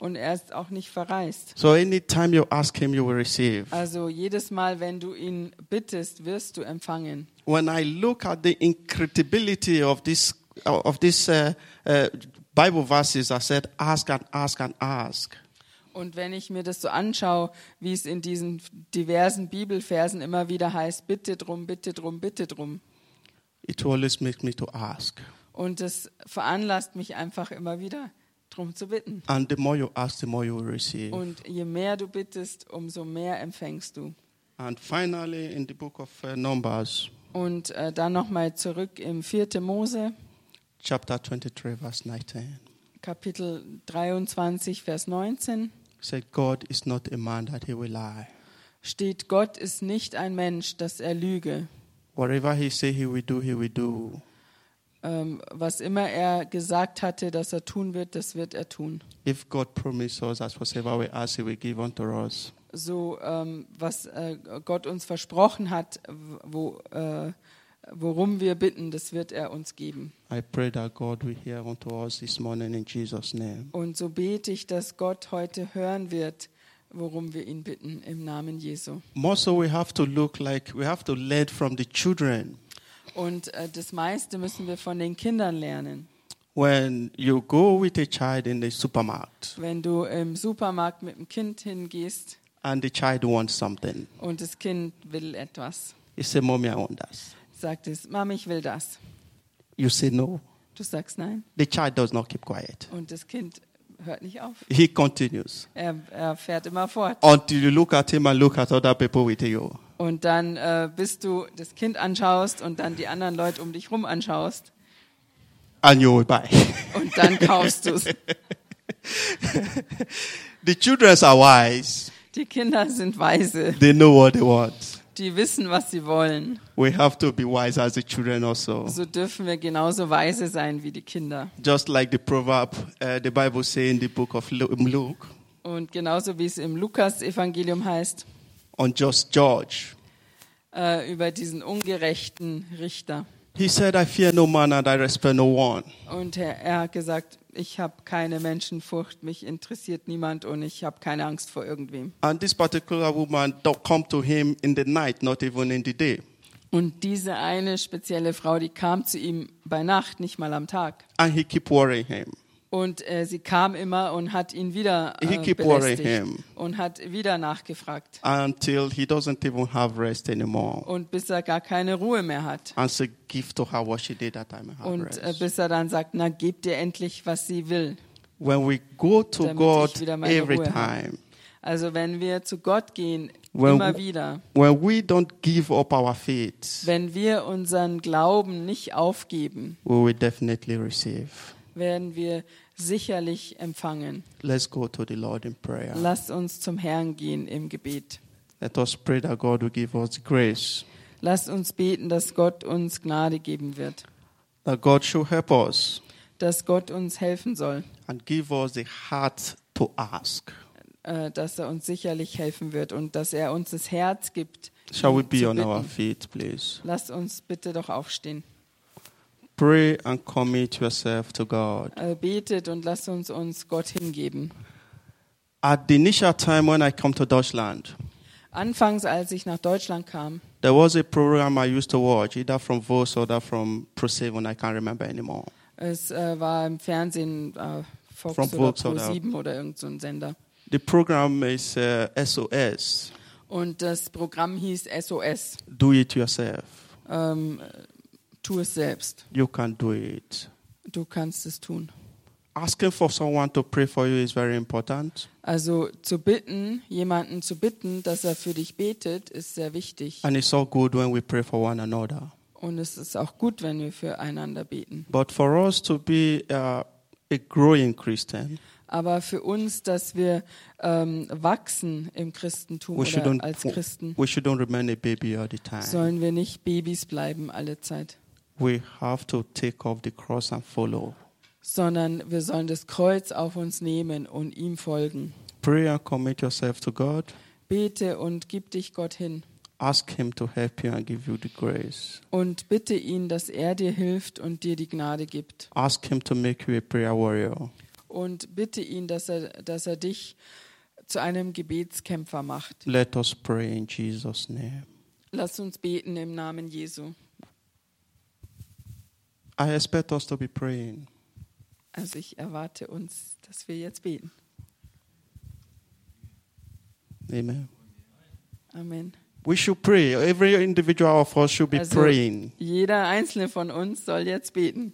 Und er ist auch nicht verreist. So anytime you ask him, you will receive. Also jedes Mal, wenn du ihn bittest, wirst du empfangen. When I look at the incredibility of this of this uh, uh, Bible verses, I said, ask and ask and ask. Und wenn ich mir das so anschaue, wie es in diesen diversen Bibelversen immer wieder heißt, bitte drum, bitte drum, bitte drum. It always makes me to ask. Und es veranlasst mich einfach immer wieder, drum zu bitten. And the more you ask, the more you will receive. Und je mehr du bittest, umso mehr empfängst du. And finally, in the book of uh, Numbers, Und äh, dann nochmal zurück im 4. Mose, chapter 23, verse 19, Kapitel 23, Vers 19, it said, God is not a man that he will lie. steht, Gott ist nicht ein Mensch, dass er lüge. Whatever he say he will do, he will do. Ähm, was immer er gesagt hatte, dass er tun wird, das wird er tun. If God promises us that whatsoever we ask, he will give unto us. so ähm, was äh, Gott uns versprochen hat, wo, äh, worum wir bitten, das wird er uns geben. I pray that God will hear unto us this morning in Jesus' name. Und so bete ich, dass Gott heute hören wird, worum wir ihn bitten, im Namen Jesu. More so, we have to look like we have to learn from the children. Und äh, das meiste müssen wir von den Kindern lernen. When you go with a child in the supermarket Wenn du im Supermarkt mit dem Kind hingehst and the child wants something, und das Kind will etwas, you say, Mommy, I want that. sagt es, Mama, ich will das. You say no. Du sagst nein The child does not keep quiet. und das Kind hört nicht auf. He continues Er, er fährt immer fort. until you look at him and look at other people with you. Und dann, äh, bis du das Kind anschaust und dann die anderen Leute um dich rum anschaust And you will buy. und dann kaufst du es. the children are wise. Die Kinder sind weise. They know what they want. Die wissen, was sie wollen. We have to be wise as the children also. So dürfen wir genauso weise sein wie die Kinder. Just like the proverb, uh, the Bible say in the book of Lu- Luke, Und genauso wie es im Lukas-Evangelium heißt, unjust judge. äh, über diesen ungerechten Richter. He said, I fear no man and I respect no one. Und er, er hat gesagt, ich habe keine Menschenfurcht, mich interessiert niemand und ich habe keine Angst vor irgendwem. And this particular woman don't come to him in the night, not even in the day. Und diese eine spezielle Frau, die kam zu ihm bei Nacht, nicht mal am Tag. And he keep worrying him. Und äh, sie kam immer und hat ihn wieder He äh, worrying belästigt him. und hat wieder nachgefragt. Until he doesn't even have rest anymore. Und bis er gar keine Ruhe mehr hat. And say, give to her what she did that time and have Und äh, bis er dann sagt, na, gebt ihr endlich, was sie will. When we go to Damit God ich wieder meine every Ruhe habe. time, Also wenn wir zu Gott gehen, Well, immer wieder, when we don't give up our faith, wenn wir unseren Glauben nicht aufgeben, we will definitely receive. Werden wir sicherlich empfangen. Let's go to the Lord in prayer. Lasst uns zum Herrn gehen im Gebet. Let us pray that God will give us grace, Lasst uns beten, dass Gott uns Gnade geben wird. that God should help us dass Gott uns helfen soll, and give us the heart to ask. äh, dass er uns sicherlich helfen wird und dass er uns das Herz gibt. Shall we be on our feet, please? Lasst uns bitte doch aufstehen. Pray and commit yourself to God. Äh, betet und lasst uns uns Gott hingeben. At the initial time when I come to Deutschland, Anfangs, als ich nach Deutschland kam, there was a program I used to watch, either from Voice or that from Pro7, I can't remember anymore. es äh, war im Fernsehen äh, Fox From oder oder- Pro7 oder irgend so ein Sender. The program is uh, SOS, Und das Programm hieß SOS. do it yourself. Ähm, tu es selbst. You can do it. Du kannst es tun. Asking for someone to pray for you is very important. Also zu bitten, jemanden zu bitten, dass er für dich betet, ist sehr wichtig. And it's all good when we pray for one another. Und es ist auch gut, wenn wir füreinander beten. But for us to be uh, a growing Christian, Aber für uns, dass wir ähm, wachsen im Christentum we oder als Christen, we shouldn't remain a baby all the time. sollen wir nicht Babys bleiben alle Zeit, We have to take off the cross and follow. sondern wir sollen das Kreuz auf uns nehmen und ihm folgen. Pray and commit yourself to God. Bete und gib dich Gott hin Ask Him to help you and give you the grace. und bitte ihn, dass er dir hilft und dir die Gnade gibt. Ask Him to make you a prayer warrior. Und bitte ihn, dass er, dass er dich zu einem Gebetskämpfer macht. Let us pray in Jesus' name. Lass uns beten im Namen Jesu. I expect us to be praying. Also ich erwarte uns, dass wir jetzt beten. Amen. Amen. We should pray. Every individual of us should be Also praying. jeder einzelne von uns soll jetzt beten.